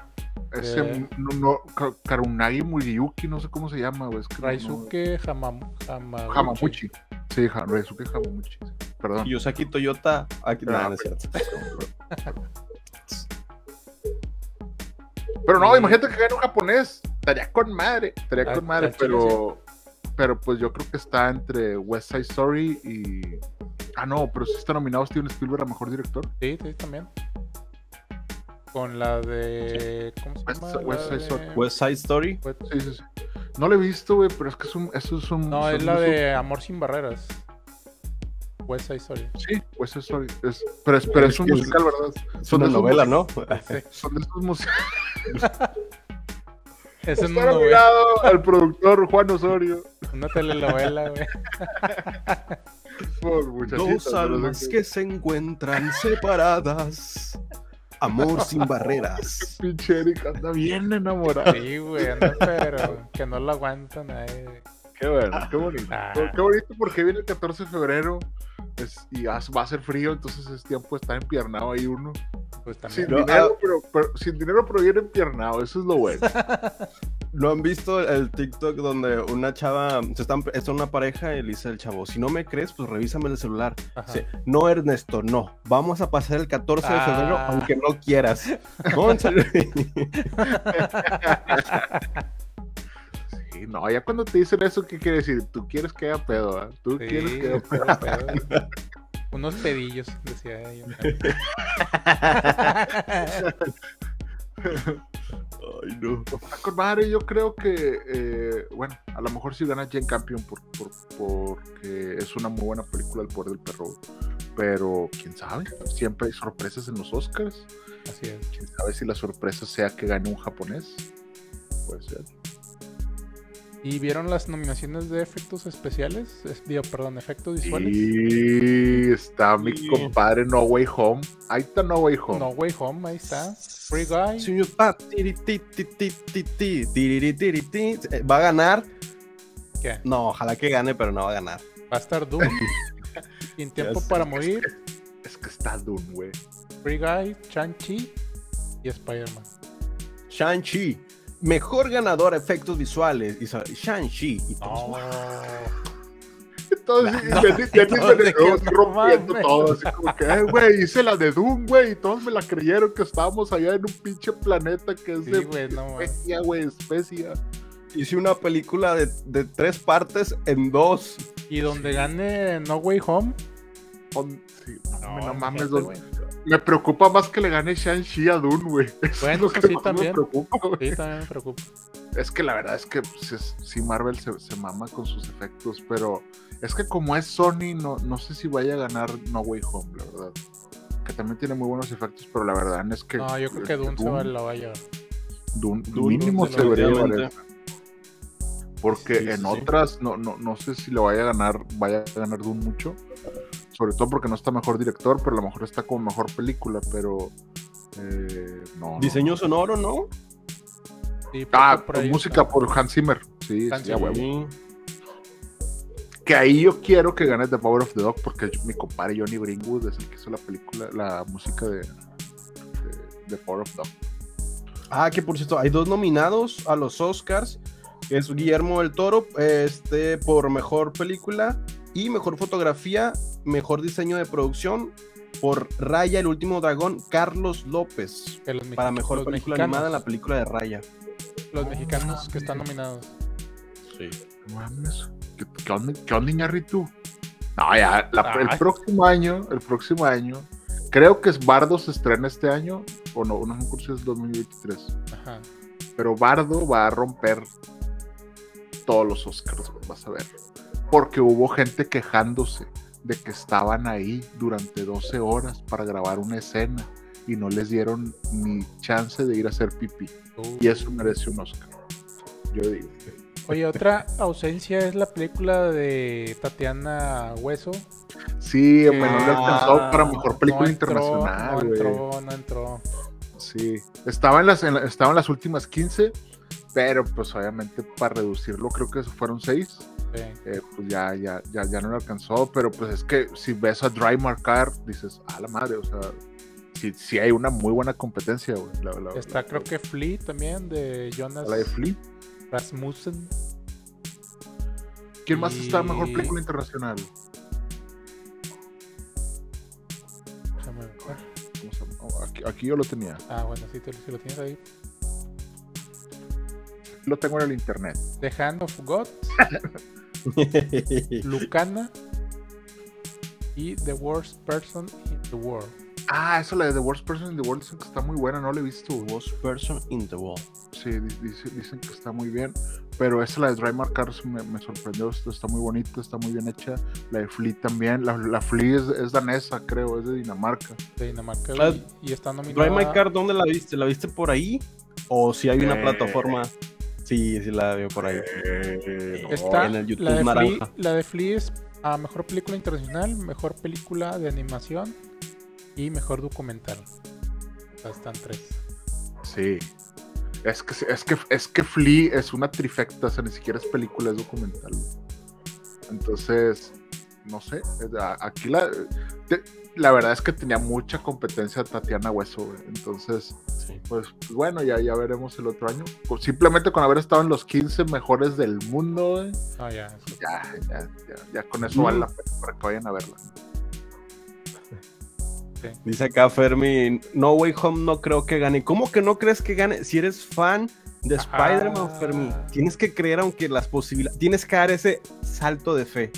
Ese Eh. no, no, Ka- Karunagi Muriyuki, no sé cómo se llama, güey. Es que no- Hamam Hamaguchi. Sí, Ha- Raisuke Hamaguchi. Perdón. Yosaki Toyota. Aquí, Ah, no, no es cierto. Pero no, imagínate que gane un japonés. Estaría con madre. Estaría Ah, con madre, chile pero. Pero pues yo creo que está entre West Side Story y. Ah, no, pero sí está nominado Steven Spielberg a mejor director. Sí, sí, también. Con la de. ¿Cómo se West- llama? La West Side de- Story. West Side Story. West- Sí, sí, sí. No lo he visto, güey, pero es que es un, eso es un. No, es la de Amor sin barreras. West Side Story. Sí, West Side Story. Es, pero es, pero es un Es que es- musical, ¿verdad? Es Son una novela, ¿no? [laughs] Sí. Son de esos musicales. [laughs] Es Está una novela, nominado al productor Juan Osorio una telenovela, güey. por. Dos almas que se encuentran separadas. Amor sin [laughs] barreras. Pinche Eric anda bien enamorado. Sí, güey, anda, pero que no lo aguantan nadie. Qué bueno, qué bonito. Ah. Qué bonito porque viene el 14 de febrero es- y va a ser frío, entonces es tiempo de estar empiernado ahí uno. Pues Sin. No, dinero, pero, pero- sin dinero, pero bien empiernado, eso es lo bueno. [laughs] ¿No han visto el TikTok donde una chava, se están, es una pareja y le dice al chavo, si no me crees, pues revísame el celular. Dice, no Ernesto, no, vamos a pasar el 14 de febrero Ah. aunque no quieras. [laughs] [laughs] No. Sí, ya cuando te dicen eso, ¿qué quiere decir? Tú quieres que haya pedo, ¿ah? Tú Sí, quieres que haya pedo. [laughs] Unos pedillos, decía yo. Ay, no. Con madre, yo creo que, eh, bueno, a lo mejor sí gana Jane Campion por, por- porque es una muy buena película El Poder del Perro. Pero quién sabe, siempre hay sorpresas en los Oscars. Así es. Quién sabe si la sorpresa sea que gane un japonés. Puede ser. ¿Y vieron las nominaciones de efectos especiales? Es- digo, perdón, efectos visuales. Y está mi Sí. compadre No Way Home. Ahí está No Way Home. No Way Home, ahí está. Free Guy. ¿Va a ganar? ¿Qué? No, ojalá que gane, pero no va a ganar. Va a estar Doom. Sin [laughs] [laughs] tiempo sé. para morir. Es que está Dune, güey. Free Guy, Shang-Chi y Spider-Man. Shang-Chi. Mejor ganador efectos visuales. Y Shang-Chi. Y todos, No. Entonces, No, de no todo, así como que, "Eh, güey, hice la de Dune, güey, y todos me la creyeron que estábamos allá en un pinche planeta que es Sí, de güey, no mames. especia, güey, especia. Hice una película de, de tres partes en dos. Y donde gane No Way Home. Sí, no, no mames, me preocupa más que le gane Shang-Chi a Dune, güey. [laughs] Es Bueno, eso que sí también. Me preocupa, güey. Sí, también me preocupa. Es que la verdad es que pues, es- sí, Marvel se, se mama con sus efectos, pero es que como es Sony, no, no sé si vaya a ganar No Way Home, la verdad. Que también tiene muy buenos efectos, pero la verdad es que. No, yo creo que Doom se va, la va a llevar. Dune- Dune, mínimo Dune, se debería valer. Porque Sí, sí, en sí. otras, no, no, no sé si le vaya a ganar, vaya a ganar Dune mucho. Sobre todo porque no está mejor director, pero a lo mejor está como mejor película, pero. eh, no. no. Diseño sonoro, ¿no? Sí, Ah, por ahí música por Hans Zimmer. Sí, Hans sí, a huevo. Que ahí yo quiero que gane The Power of the Dog porque mi compadre Johnny Greenwood es el que hizo la película, la música de, de The Power of the Dog. Ah, que por cierto, hay dos nominados a los Oscars. que Es Guillermo del Toro, este, por mejor película y mejor fotografía, mejor diseño de producción. Por Raya, el último dragón, Carlos López. Para mejor los película mexicanos, animada, la película de Raya. Los mexicanos que están nominados. Sí. Mames, ¿Qué, qué onda, qué onda? No, ya, la- el próximo año, el próximo año, creo que es Bardo se estrena este año, o no, no acuerdo si es 2023, Ajá. pero Bardo va a romper todos los Oscars, vas a ver. Porque hubo gente quejándose de que estaban ahí durante 12 horas para grabar una escena y no les dieron ni chance de ir a hacer pipí. Y eso merece un Oscar. Yo digo. Oye, otra ausencia es la película de Tatiana Hueso. Sí, hombre, no le alcanzó Ah, para mejor película no entró, internacional, No entró, no entró. Sí, estaba en las, en la- estaba en las últimas 15, pero pues obviamente para reducirlo creo que fueron 6. Sí. pues ya, ya, ya, ya no le alcanzó, pero pues es que si ves a Dry Marcar, dices, a la madre, o sea, sí, sí hay una muy buena competencia, güey. La, la- Está la- creo que Flea también de Jonas la de Flea. Rasmussen. ¿Quién más está mejor película internacional? Oh, aquí, aquí yo lo tenía. Ah, bueno, sí, te- si lo tienes ahí. Lo tengo en el internet. The Hand of God, [laughs] [laughs] Lucana y The Worst Person in the World. Ah, eso la de The Worst Person in the World dicen que está muy buena, no la he visto. Worst person in the world. Sí, di- dice- dicen que está muy bien. Pero esa, la de Dry Markers, me, me sorprendió. Está, está muy bonita, está muy bien hecha. La de Flea también. La, la Flea es, es danesa, creo, es de Dinamarca. de Dinamarca Ah, y, y está nominada. Drive My Car, ¿dónde la viste? ¿La viste por ahí? ¿O si hay una Eh. plataforma? Sí, sí la veo por ahí. Eh, no, Está en el YouTube la de, Flea, la de Flea es a mejor película internacional, mejor película de animación y mejor documental. Están tres. Sí. Es que, es que, es que Flea es una trifecta, o sea, ni siquiera es película, es documental. Entonces, no sé. Aquí la, te- la verdad es que tenía mucha competencia Tatiana Hueso, güey. Entonces, Sí. pues, pues, bueno, ya, ya veremos el otro año. Con- Simplemente con haber estado en los 15 mejores del mundo, güey, Ah, ya. ya, ya, ya, ya con eso vale la pena para que vayan a verla. Dice acá Fermi, No Way Home no creo que gane. ¿Cómo que no crees que gane? Si eres fan de. Spider-Man, Fermi, tienes que creer aunque las posibilidades... Tienes que dar ese salto de fe.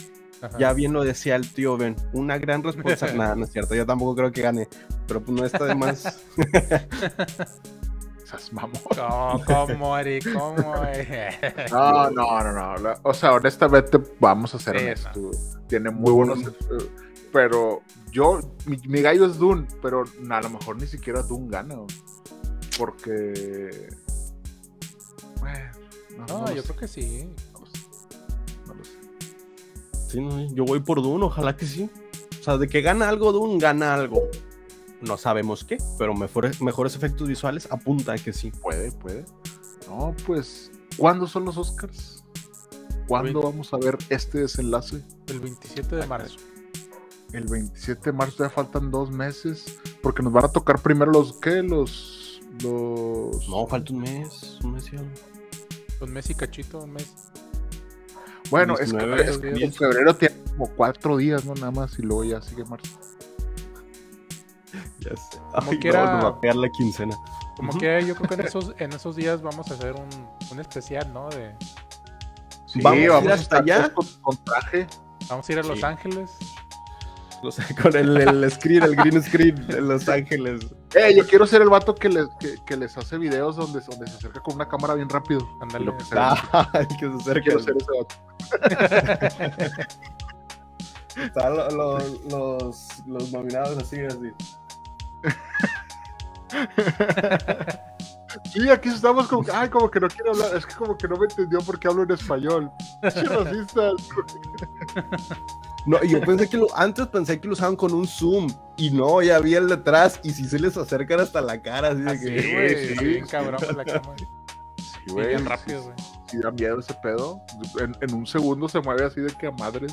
Ajá. Ya bien lo decía el tío Ben. Una gran responsabilidad. [laughs] Nada, no es cierto. Yo tampoco creo que gane. Pero pues no está de más. [laughs] Esas mamón. ¿Cómo, cómo, Eric? [laughs] ¿Cómo? No, no, no, no. O sea, honestamente, vamos a ser Sí, honestos. Tiene muy buenos. Pero yo, mi, mi gallo es Dune, pero a lo mejor ni siquiera Dune gana. Porque. Bueno, no, No, no yo sé. creo que sí. Sí, no, yo voy por Dune, ojalá que sí. O sea, de que gana algo Dune, gana algo. No sabemos qué, pero mejores, mejores efectos visuales apunta a que sí. Puede, puede. No, pues, ¿cuándo son los Oscars? ¿Cuándo vamos a ver este desenlace? El 27 de marzo. El 27 de marzo ya faltan dos meses. Porque nos van a tocar primero los, ¿qué? Los. Los. No, falta un mes, un mes y algo. Un mes y cachito, un mes. Bueno, es que, 19, es que en 10. febrero tiene como cuatro días, ¿no? Nada más, y luego ya sigue marzo. Ya sé. Como Ay, quiera- no, nos va a pegar la quincena. Como Ujú. que yo creo que en [laughs] esos, en esos días vamos a hacer un, un especial, ¿no? De, Sí, Vamos a ir hasta estar allá. Con, con traje. vamos a ir a Los Sí. Ángeles. O sea, con el, el screen, el green screen de Los Ángeles. Eh, yo quiero ser el vato que les, que, que les hace videos donde, donde se acerca con una cámara bien rápido. Ándale. Lo que sea. [laughs] Ah, el que se acerca. Quiero ser ese vato. [laughs] Están lo- lo- los, los nominados así, así. [laughs] Sí, aquí estamos como que, ay, como que no quiero hablar. Es que como que no me entendió porque hablo en español. Racistas. No, yo pensé que lo, antes pensé que lo usaban con un zoom y no, ya había el detrás y si se les acercan hasta la cara, así de que güey. sí, bien sí. cabrón con la cámara. Sí, güey, bien rápido, güey. Sí, da miedo ese pedo. En, en un segundo se mueve así de que a madre.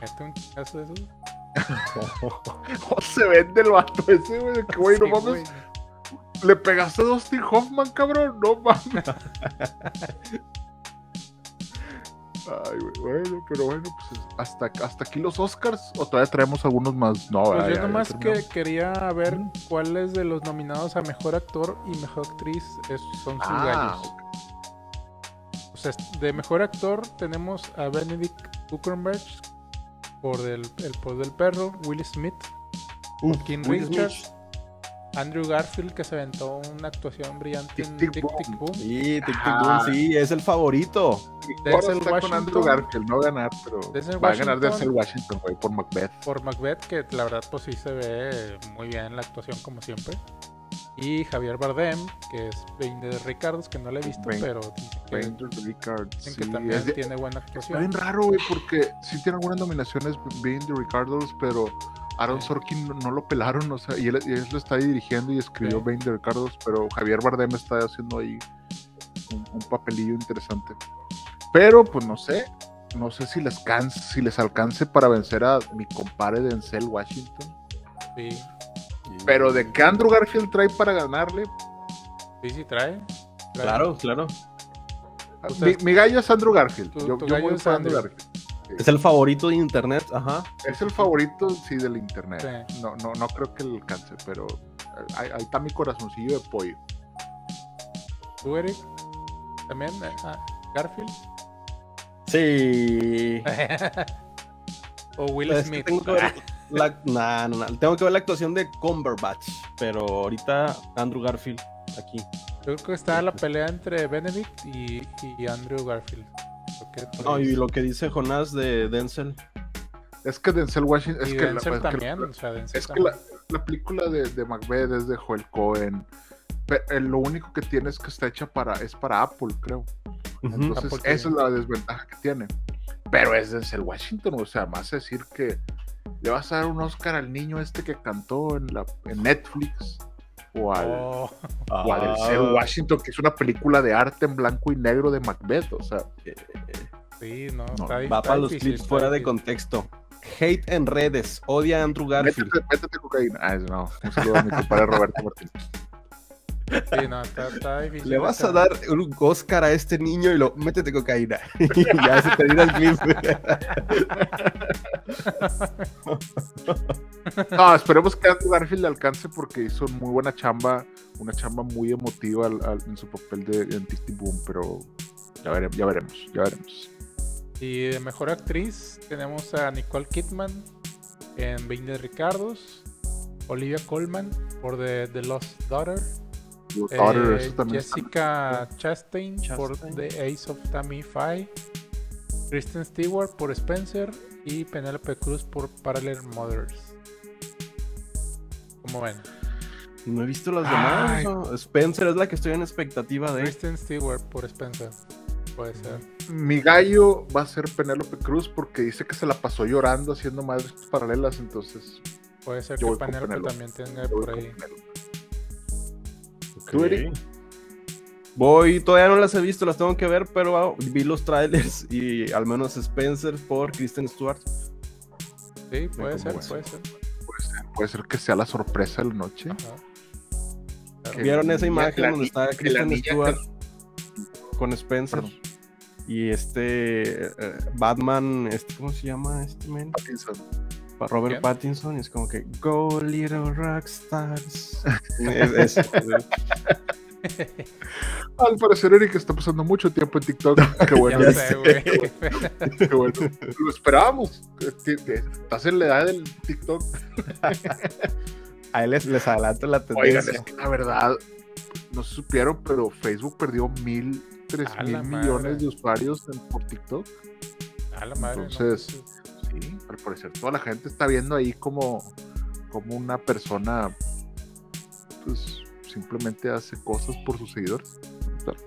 Este un chingazo de esos. [laughs] Oh, se vende el vato ese, güey. de que, güey, no mames. güey. Le pegaste a Dustin Hoffman, cabrón. No mames. [laughs] Ay, bueno, pero bueno, pues hasta, hasta aquí los Oscars. ¿O todavía traemos algunos más? No, Pues yo nomás que quería ver cuáles de los nominados a mejor actor y mejor actriz es- son sus Ah, gallos. O sea, de mejor actor tenemos a Benedict Cumberbatch por el, el poder del perro, Will Smith, King Richards, Smith. Andrew Garfield que se aventó una actuación brillante en Tic, Tic tic, Tic boom. Sí, Tic Tic Ah. Boom, sí, es el favorito. Denzel está con Washington. Andrew Garfield, no ganar, pero va a ganar Washington. Denzel Washington, güey, por Macbeth. por Macbeth, que la verdad pues sí se ve muy bien la actuación como siempre. Y Javier Bardem, que es de Ricardos, que no le he visto, Bane- pero dicen que, Ricard, dicen que sí, también es de- tiene buena actuación. bien raro, güey, porque sí tiene algunas nominaciones Being the Ricardos, pero Aaron Sí. Sorkin no, no lo pelaron, o sea, y él, y él lo está dirigiendo y escribió Sí. Being the Ricardos, pero Javier Bardem está haciendo ahí un, un papelillo interesante. Pero, pues no sé, no sé si les, canse, si les alcance para vencer a mi compadre Denzel Washington. Sí, Pero de que Andrew Garfield trae para ganarle, sí, sí trae. Trae. Claro, claro. Mi, mi gallo es Andrew Garfield. tu- yo tu yo voy por Andrew Andrew. Es el favorito de internet, ajá. Es el favorito, sí, del internet. Sí. No, no, no creo que le alcance, pero ahí, ahí está mi corazoncillo de pollo. ¿Tú, Eric? ¿También? ah, ¿Garfield? Sí. [laughs] ¿O Will Es que Smith? tengo que ver [laughs] la, nah, no, no, tengo que ver la actuación de Cumberbatch, pero ahorita Andrew Garfield aquí. Creo que está la pelea entre Benedict y, y Andrew Garfield. Que No, ahí y lo que dice Jonás de Denzel. Es que Denzel Washington. Es y que, la, Denzel es que- también. o sea, Denzel es que la, también. la película de, de Macbeth es de Joel Cohen. Pe- eh, lo único que tiene es que está hecha para, es para Apple, creo. Entonces, Apple esa es la desventaja que tiene. Pero es Denzel Washington, o sea, más decir que le vas a dar un Oscar al niño este que cantó en, la, en Netflix. O al, Oh, o a Denzel Ah, Washington, que es una película de arte en blanco y negro de Macbeth, o sea, sí, no, No, está, Va está para los clips fuera de contexto. Hate en redes. Odia a Andrew Garfield. métete, métete cocaína. Ah, no, un saludo a mi compadre Roberto Martínez. Sí, no, está, está difícil. Le vas a dar un Oscar a este niño y lo métete cocaína. [laughs] y ya se termina el clip. [laughs] No, esperemos que Andrew Garfield le alcance porque hizo muy buena chamba, una chamba muy emotiva al- al- en su papel de Tic Boom, pero ya veremos, ya veremos, ya veremos. Y de mejor actriz tenemos a Nicole Kidman en 20 Ricardos, Olivia Colman por The, The Lost Daughter, eh, Daughter, eso también está- Jessica Chastain, por. The Ace of Tammy Faye, Kristen Stewart por Spencer y Penelope Cruz por Parallel Mothers. Como ven, No he visto las demás. ¿no? Spencer es la que estoy en expectativa de. Kristen Stewart por Spencer. Puede ser. Mi gallo va a ser Penélope Cruz porque dice que se la pasó llorando haciendo madres paralelas, entonces Puede ser que Penélope Penélope. también tenga por ahí. ¿Tú, Eric? Voy, todavía no las he visto, las tengo que ver, pero ah, vi los trailers y al menos Spencer por Kristen Stewart. Sí, puede ser, puede ser. Puede ser, puede ser que sea la sorpresa de la noche. Ajá. Claro. ¿Vieron esa imagen la donde está Kristen Stewart con Spencer? Perdón. Y este eh, Batman, este, ¿cómo se llama este men? Pattinson. Robert. Pattinson, y es como que Go Little Rockstars. [laughs] es, es- Al parecer, Eric está pasando mucho tiempo en TikTok. [laughs] Qué bueno, sé, qué bueno. Lo esperábamos. Estás en la edad del TikTok. [laughs] a él les, les adelanto la Oigan, tendencia. es que la verdad, no se supieron, pero Facebook perdió mil, tres mil millones de usuarios en- por TikTok. A la madre. ¿no? Sí, al parecer toda la gente está viendo ahí como, como una persona, pues simplemente hace cosas por sus seguidores.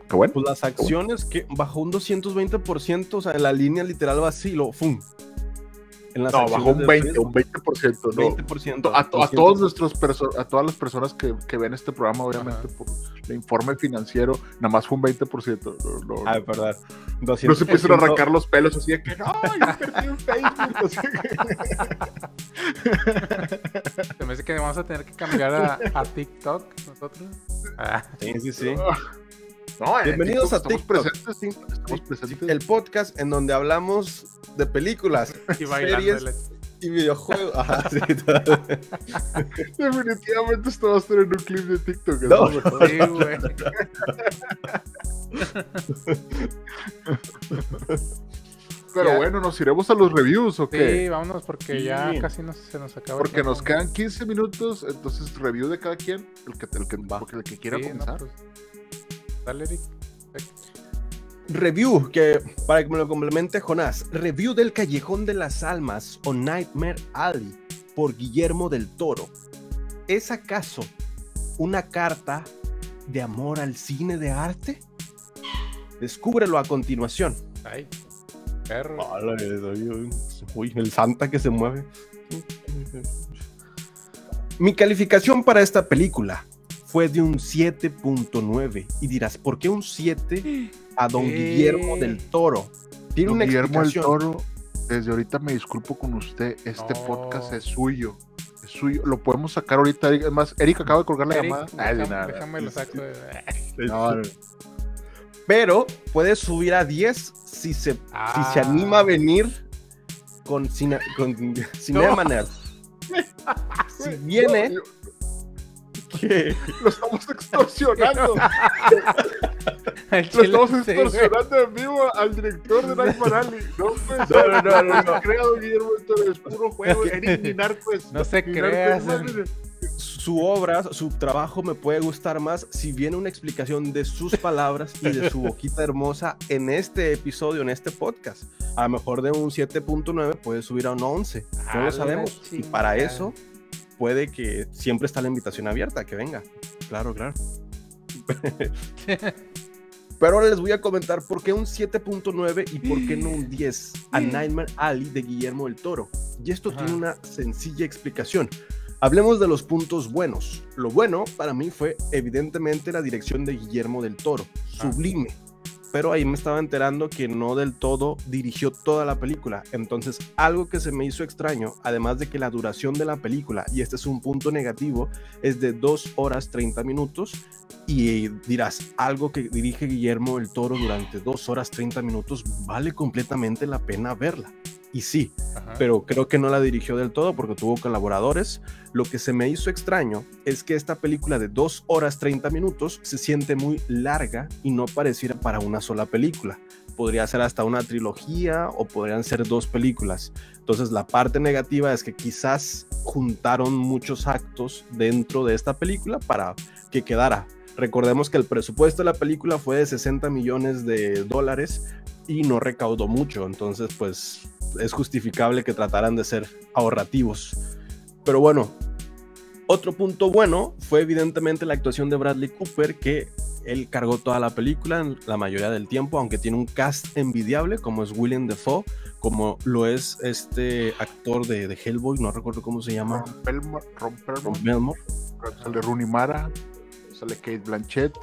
Qué bueno. Pues las acciones que bajó un 220%, o sea, en la línea literal va así, lo ¡fum! En las No, bajó un de 20, Facebook, un 20%. No. 20%. A, to- a 200%. todos nuestros perso- a todas las personas que, que ven este programa, obviamente, por el informe financiero, nada más fue un 20%. No, no, Ah, perdón. no se empiezan a 200%. arrancar los pelos así de que no, yo [laughs] invertí en Facebook. así que- Se me hace que vamos a tener que cambiar a, a TikTok nosotros. Ah, Sí, sí, sí. No, en Bienvenidos a TikTok. presentes, estamos presentes. El podcast en donde hablamos de películas, [laughs] y series y videojuegos. [laughs] Ajá, sí, [laughs] Definitivamente esto va a estar en un clip de TikTok. No. Sí, güey. Pero Ya. bueno, ¿nos iremos a los reviews o Sí, vámonos porque Sí. ya casi nos, se nos acaba. Porque nos quedan 15 minutos, entonces review de cada quien, el que, el que, Va. porque el que quiera Sí, no, comenzar. pues, Eric. Review, que para que me lo complemente Jonás. Review del Callejón de las Almas o Nightmare Alley por Guillermo del Toro. ¿Es acaso una carta de amor al cine de arte? Descúbrelo a continuación. Ay, perro. Uy, el Santa que se mueve. Mi calificación para esta película fue de un 7.9. Y dirás, ¿por qué un 7 a don Eh. Guillermo del Toro? Tiene Don una Guillermo del. Toro, desde ahorita me disculpo con usted, este No. podcast es suyo. Es suyo, lo podemos sacar ahorita. Además, Eric acaba de colgar la Eric, llamada. Ay, de déjame, nada. déjame lo saco. de- No, no. Pero puede subir a 10 si se, si se Ah. anima a venir con, cine, con Cinema Nerd. [laughs] Si viene, ¿qué? Lo estamos [laughs] extorsionando. Lo estamos extorsionando en vivo al director de Nightmare Alley. No, pues, No, no, no, no, no. creado Guillermo Toro, es puro juego. [laughs] Eric. No se ni crea, narcos, se- su obra, su trabajo me puede gustar más si viene una explicación de sus palabras y de su boquita hermosa en este episodio, en este podcast. A lo mejor de un 7.9 puede subir a un 11. No lo la sabemos. Y para eso puede que siempre está la invitación abierta, que venga. Claro, claro. [laughs] Pero ahora les voy a comentar por qué un 7.9 y por qué no un 10 a Nightmare Alley de Guillermo del Toro. Y esto Ajá. tiene una sencilla explicación. Hablemos de los puntos buenos. Lo bueno para mí fue evidentemente la dirección de Guillermo del Toro, Ah. sublime. Pero ahí me estaba enterando que no del todo dirigió toda la película. Entonces, algo que se me hizo extraño, además de que la duración de la película, y este es un punto negativo, es de 2 horas 30 minutos. Y dirás, algo que dirige Guillermo del Toro durante 2 horas 30 minutos vale completamente la pena verla. Y sí, Ajá. pero creo que no la dirigió del todo porque tuvo colaboradores. Lo que se me hizo extraño es que esta película de 2 horas 30 minutos se siente muy larga y no pareciera para una sola película. Podría ser hasta una trilogía o podrían ser dos películas. Entonces la parte negativa es que quizás juntaron muchos actos dentro de esta película para que quedara. Recordemos que el presupuesto de la película fue de 60 millones de dólares y no recaudó mucho. Entonces pues es justificable que trataran de ser ahorrativos. Pero bueno, otro punto bueno fue evidentemente la actuación de Bradley Cooper, que él cargó toda la película la mayoría del tiempo, aunque tiene un cast envidiable como es William Defoe, como lo es este actor de, de Hellboy, no recuerdo cómo se llama. Ron Sale Rooney Mara, sale Kate Blanchett.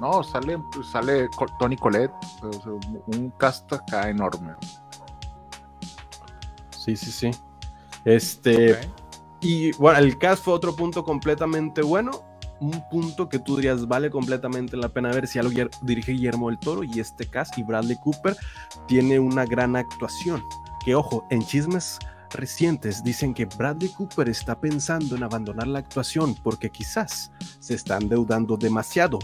No, sale, sale Tony Colette. un cast acá enorme. Sí, sí, sí. Este. Y bueno, el cast fue otro punto completamente bueno. Un punto que tú dirías vale completamente la pena ver si algo dirige Guillermo del Toro y este cast y Bradley Cooper tiene una gran actuación. Que ojo, en chismes recientes dicen que Bradley Cooper está pensando en abandonar la actuación porque quizás se está endeudando demasiado.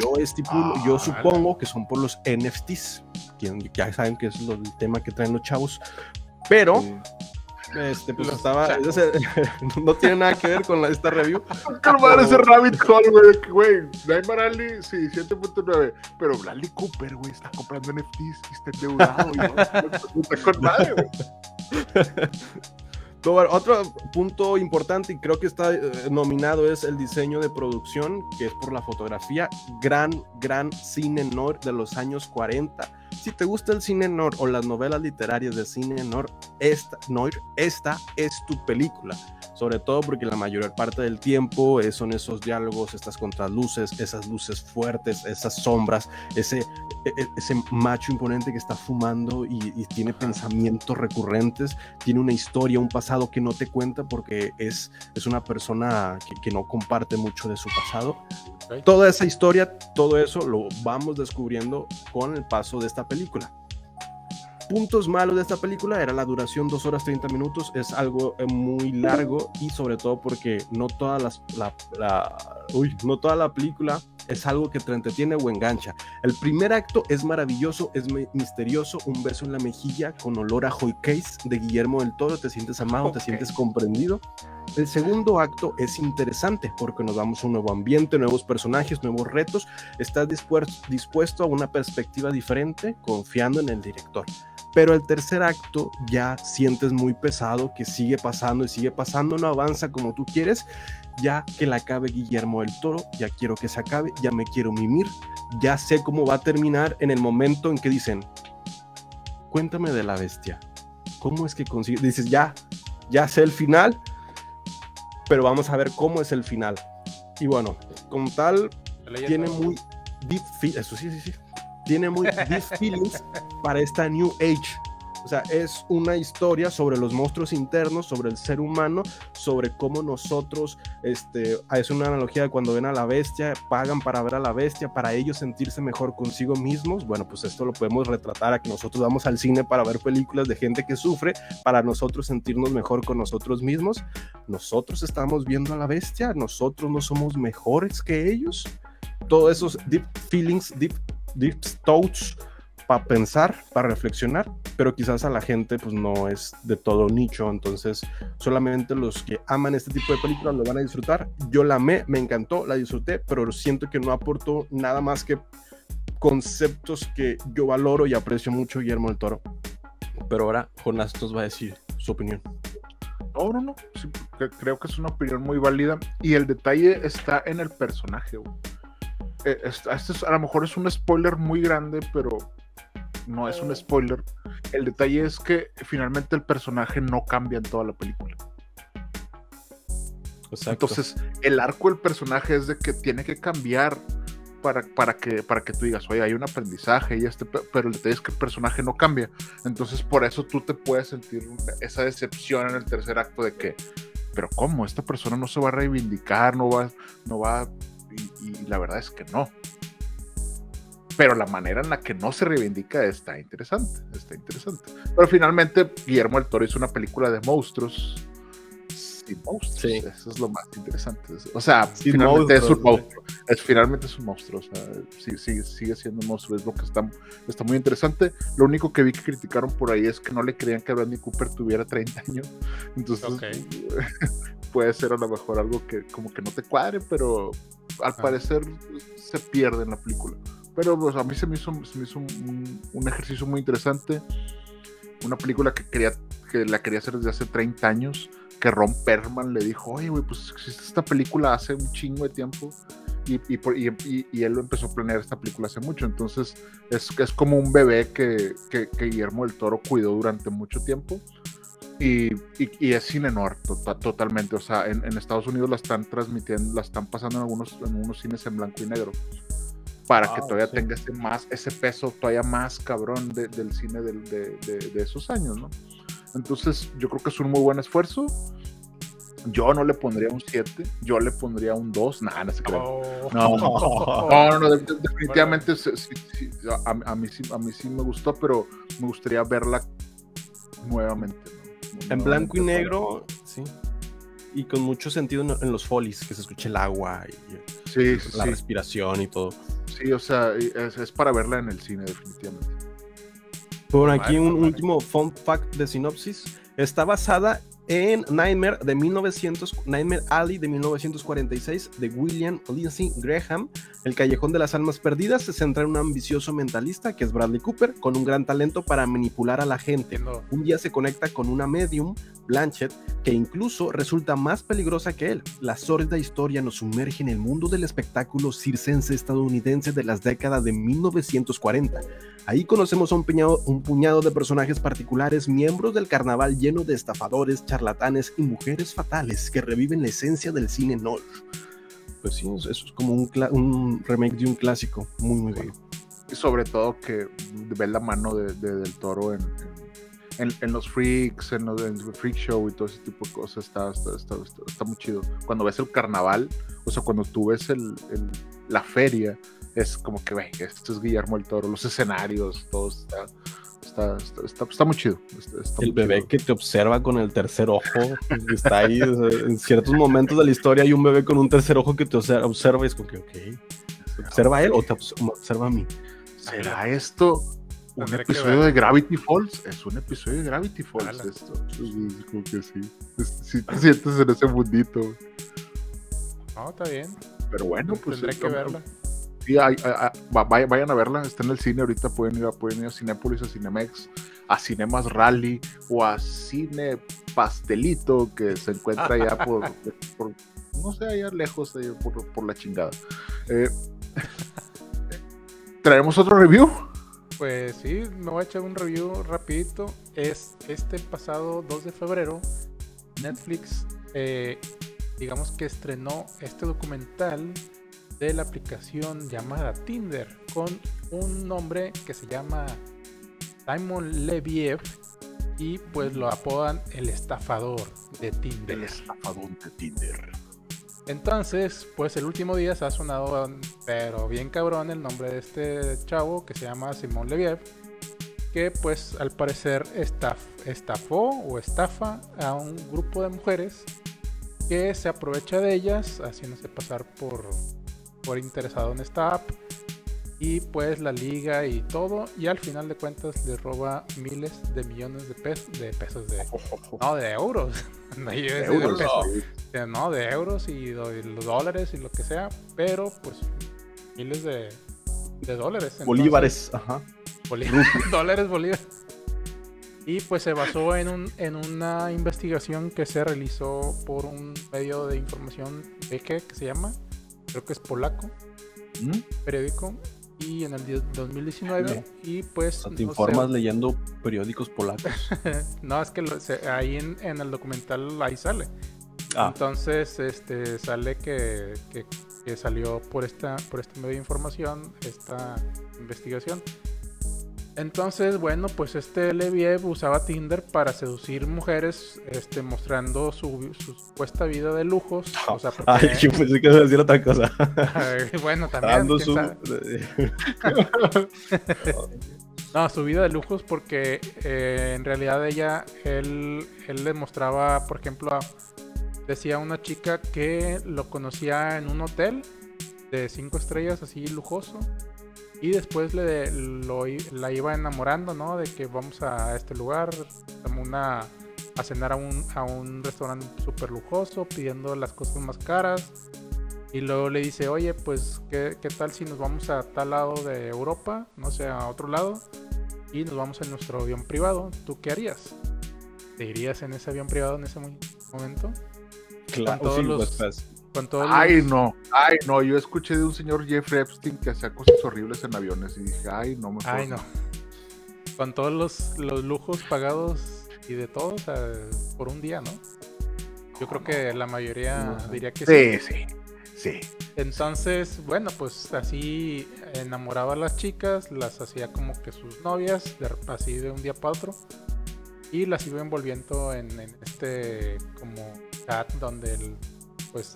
Yo estipulo, yo ah, supongo que son por los NFTs, quien ya saben que es el tema que traen los chavos, pero este, pues estaba. [laughs] no tiene nada que ver con esta review. Calmar ese rabbit hole, güey. Güey, Neymar Ali, sí, 7.9. Pero Bradley Cooper, güey, está comprando NFTs y está endeudado. y no, está con madre, güey. [laughs] Otro punto importante y creo que está eh, nominado es el diseño de producción, que es por la fotografía. Gran, gran cine noir de los años 40 si te gusta el cine noir o las novelas literarias de cine noir, esta, noir, esta es tu película. Sobre todo porque la mayor parte del tiempo son esos diálogos, estas contraluces, esas luces fuertes, esas sombras, ese, e, e, ese macho imponente que está fumando y, tiene pensamientos recurrentes, tiene una historia, un pasado que no te cuenta porque es, es una persona que, que no comparte mucho de su pasado. Toda esa historia, todo eso lo vamos descubriendo con el paso de esta película. Puntos malos de esta película era la duración 2 horas 30 minutos, es algo eh, muy largo y sobre todo porque no toda, la, no toda la película es algo que te entretiene o engancha. El primer acto es maravilloso, es misterioso, un beso en la mejilla con olor a Joy Case de Guillermo del Toro, te sientes amado, te sientes comprendido. El segundo acto es interesante porque nos damos un nuevo ambiente, nuevos personajes, nuevos retos. Estás dispuesto a una perspectiva diferente, confiando en el director. Pero el tercer acto ya sientes muy pesado, que sigue pasando y sigue pasando, no avanza como tú quieres. Ya que la acabe Guillermo del Toro, ya quiero que se acabe, ya me quiero mimir, ya sé cómo va a terminar en el momento en que dicen, cuéntame de la bestia. ¿Cómo es que consigue? Dices, ya, ya sé el final, pero vamos a ver cómo es el final. Y bueno, como tal, tiene muy deep eso sí, sí, sí, tiene muy [laughs] deep feelings para esta New Age o sea, es una historia sobre los monstruos internos, sobre el ser humano, sobre cómo nosotros, este, es una analogía de cuando ven a la bestia, pagan para ver a la bestia, para ellos sentirse mejor consigo mismos. Bueno, pues esto lo podemos retratar a que nosotros vamos al cine para ver películas de gente que sufre, para nosotros sentirnos mejor con nosotros mismos. Nosotros estamos viendo a la bestia, nosotros no somos mejores que ellos. Todos esos deep feelings, deep, deep thoughts para pensar, para reflexionar, pero quizás a la gente pues no es de todo nicho, entonces solamente los que aman este tipo de películas lo van a disfrutar. Yo la amé, me encantó, la disfruté, pero siento que no aportó nada más que conceptos que yo valoro y aprecio mucho Guillermo del Toro. Pero ahora Jonás nos va a decir su opinión. No, no, no. creo que es una opinión muy válida. Y el detalle está en el personaje. Eh, este a lo mejor es un spoiler muy grande, pero no es un spoiler. El detalle es que finalmente el personaje no cambia en toda la película. Entonces, el arco del personaje es de que tiene que cambiar para, para, que, para que tú digas, oye, hay un aprendizaje y este, pero el detalle es que el personaje no cambia. Entonces, por eso tú te puedes sentir esa decepción en el tercer acto de que, pero ¿cómo? Esta persona no se va a reivindicar, no va, no va, y la verdad es que no pero la manera en la que no se reivindica está interesante, está interesante. Pero finalmente Guillermo del Toro hizo una película de monstruos sin monstruos, sí. eso es lo más interesante. O sea, finalmente es un monstruo, es, finalmente es un monstruo, o sea, sigue, sigue, siendo un monstruo, es lo que está, está muy interesante. Lo único que vi que criticaron por ahí es que no le creían que Bradley Cooper tuviera 30 años, entonces [laughs] puede ser a lo mejor algo que como que no te cuadre, pero al parecer se pierde en la película. Pero pues, a mí se me hizo, un, ejercicio muy interesante. Una película que, quería, que la quería hacer desde hace 30 años. Que Ron Perlman le dijo, oye, güey, pues existe esta película hace un chingo de tiempo. y, y, por- y- y- y él lo empezó a planear esta película hace mucho. Entonces es, es como un bebé que, que- que Guillermo del Toro cuidó durante mucho tiempo. Y, y- y es cine noir tota- totalmente. O sea, en, en Estados Unidos la están transmitiendo, la están pasando en algunos, en unos cines en blanco y negro. Para que Ah, todavía sí. tenga ese, más, ese peso todavía más cabrón de- del cine de, de- de esos años, ¿no? Entonces, yo creo que es un muy buen esfuerzo. Yo no le pondría un 7, yo le pondría un 2. Nada, no se crean. Oh. No, no, no, [laughs] no, no, de- de- definitivamente sí, sí, sí, a, a mí sí, a mí sí me gustó, pero me gustaría verla nuevamente. ¿no? En blanco y negro, sí. Y con mucho sentido en, en los folies, que se escuche el agua y para- Sí, sí, la sí, respiración y todo. sí, o sea, es, es para verla en el cine, definitivamente. Por aquí un último fun fact de sinopsis. Está basada en Nightmare de 1900, Nightmare Alley de 1946 de William Lindsay Graham. El Callejón de las Almas Perdidas se centra en un ambicioso mentalista que es Bradley Cooper con un gran talento para manipular a la gente. Un día se conecta con una medium, Blanchett, que incluso resulta más peligrosa que él. La sórdida historia nos sumerge en el mundo del espectáculo circense estadounidense de las décadas de 1940. Ahí conocemos a un puñado, un puñado de personajes particulares, miembros del carnaval lleno de estafadores, charlatanes y mujeres fatales que reviven la esencia del cine noir. Pues sí, eso es como un, un remake de un clásico muy, muy bueno. Y sobre todo que ve la mano de, de- del toro en, en, en- los freaks, en, los, el freak show y todo ese tipo de cosas. Está, está, está, está- muy chido. Cuando ves el carnaval, o sea, cuando tú ves el, el- la feria, es como que, güey, esto es Guillermo el Toro, los escenarios, todo está, está, está, está- está muy chido. Está- está El muy bebé chido. que te observa con el tercer ojo, que está ahí. o sea, en ciertos momentos de la historia hay un bebé con un tercer ojo que te observa, observa y es como que, ok. ¿te ¿Observa a él o te obs- observa a mí? ¿Será esto un episodio de Gravity Falls? Es un episodio de Gravity Falls Ala. esto. Es como que sí. Sí te sientes en ese mundito. No, está bien. Pero bueno, pues Tendré que verla. Sí, hay- hay- vayan, a verla, está en el cine ahorita, pueden ir a, pueden ir a Cinépolis, a Cinemex, a Cinemas Rally o a Cine Pastelito que se encuentra allá por, [laughs] por- no sé, allá lejos, allá por, por la chingada. Eh, ¿Traemos otro review? Pues sí, me voy a echar un review rapidito. Es este pasado 2 de febrero. Netflix, eh, digamos que estrenó este documental de la aplicación llamada Tinder con un nombre que se llama Simon Leviev y pues lo apodan el estafador de Tinder. El estafador de Tinder. Entonces, pues el último día se ha sonado, pero bien cabrón, el nombre de este chavo que se llama Simón Leviev, que pues al parecer estaf- estafó o estafa a un grupo de mujeres que se aprovecha de ellas, haciéndose pasar por, por interesado en esta app. Y pues la liga y todo, y al final de cuentas le roba miles de millones de, pes- de pesos, de, [laughs] no, de euros. [laughs] No, de Euros. pesos. No, de euros y, los dólares y lo que sea, pero pues miles de, de dólares. Entonces, Bolívares, ajá. bolí- [laughs] dólares, bolívares. Y pues se basó en, un, en una investigación que se realizó por un medio de información BG que se llama, creo que es polaco, ¿Mm? periódico, y en el die- 2019. Y pues. No te sé, informas leyendo periódicos polacos. [laughs] no, es que lo- se- ahí en, en el documental ahí sale. Ah, Entonces, este, sale que, que- que salió por esta, por este medio de información, esta investigación. Entonces, bueno, pues este Leviev usaba Tinder para seducir mujeres, este, mostrando su, su supuesta vida de lujos. O sea, [laughs] porque- Ay, yo pensé que iba a decir otra cosa. [laughs] bueno, también. Su... [laughs] No, su vida de lujos porque eh, en realidad ella, él, él le mostraba, por ejemplo, a- decía una chica que lo conocía en un hotel de cinco estrellas así lujoso y después le, lo la iba enamorando, ¿no? De que vamos a este lugar, una, a cenar a un, a un restaurante súper lujoso, pidiendo las cosas más caras. Y luego le dice, oye, pues, ¿qué, ¿qué tal si nos vamos a tal lado de Europa? No sé, a otro lado. Y nos vamos en nuestro avión privado. ¿Tú qué harías? ¿Te irías en ese avión privado en ese mo- momento? Claro, todos sí, los- pues, Con todo Ay, no, ay, no, yo escuché de un señor Jeffrey Epstein que hacía cosas horribles en aviones y dije, ay, no me Ay, no. Con todos los, los lujos pagados y de todo, o sea, por un día, ¿no? Yo creo que la mayoría diría que sí. Sí, sí, sí. Entonces, bueno, pues así enamoraba a las chicas, las hacía como que sus novias, de- así de un día para otro, y las iba envolviendo en, en este como chat donde el, pues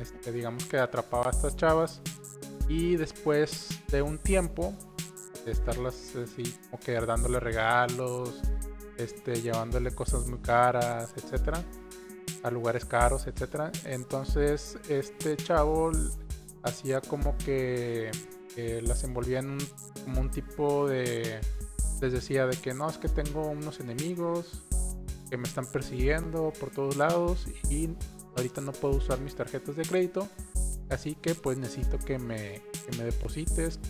este, digamos que atrapaba a estas chavas y después de un tiempo de estarlas así como que dándole regalos, este, llevándole cosas muy caras, etcétera, a lugares caros, etcétera. Entonces, este chavo hacía como que, las envolvía en como un tipo de. Les decía de que no, es que tengo unos enemigos que me están persiguiendo por todos lados y ahorita no puedo usar mis tarjetas de crédito. Así que pues necesito que me, que me deposites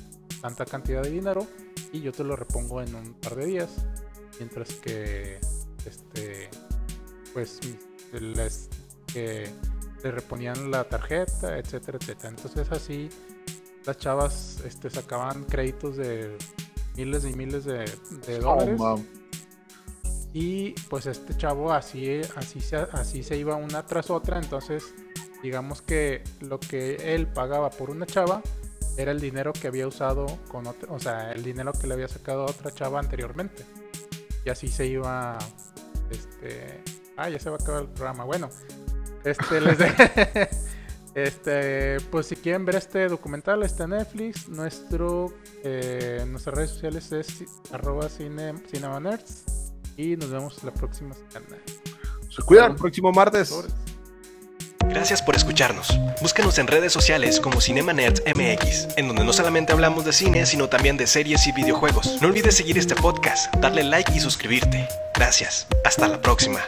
tanta cantidad de dinero y yo te lo repongo en un par de días. Mientras que este pues les que le reponían la tarjeta, etcétera, etcétera. Entonces así las chavas este, sacaban créditos de miles y miles de, de Oh, dólares. Y pues este chavo así, así, se, así se iba una tras otra. Entonces, digamos que lo que él pagaba por una chava era el dinero que había usado con otra, o sea, el dinero que le había sacado a otra chava anteriormente. Y así se iba, este, ah, ya se va a acabar el programa. Bueno, este les de- [laughs] este, pues si quieren ver este documental está Netflix. Nuestro, eh, nuestras redes sociales es arroba cine, cinemanerds. Y nos vemos la próxima semana. Se cuidan. El próximo martes. Gracias por escucharnos. Búscanos en redes sociales como Cinema Nerds MX, en donde no solamente hablamos de cine, sino también de series y videojuegos. No olvides seguir este podcast, darle like y suscribirte. Gracias. Hasta la próxima.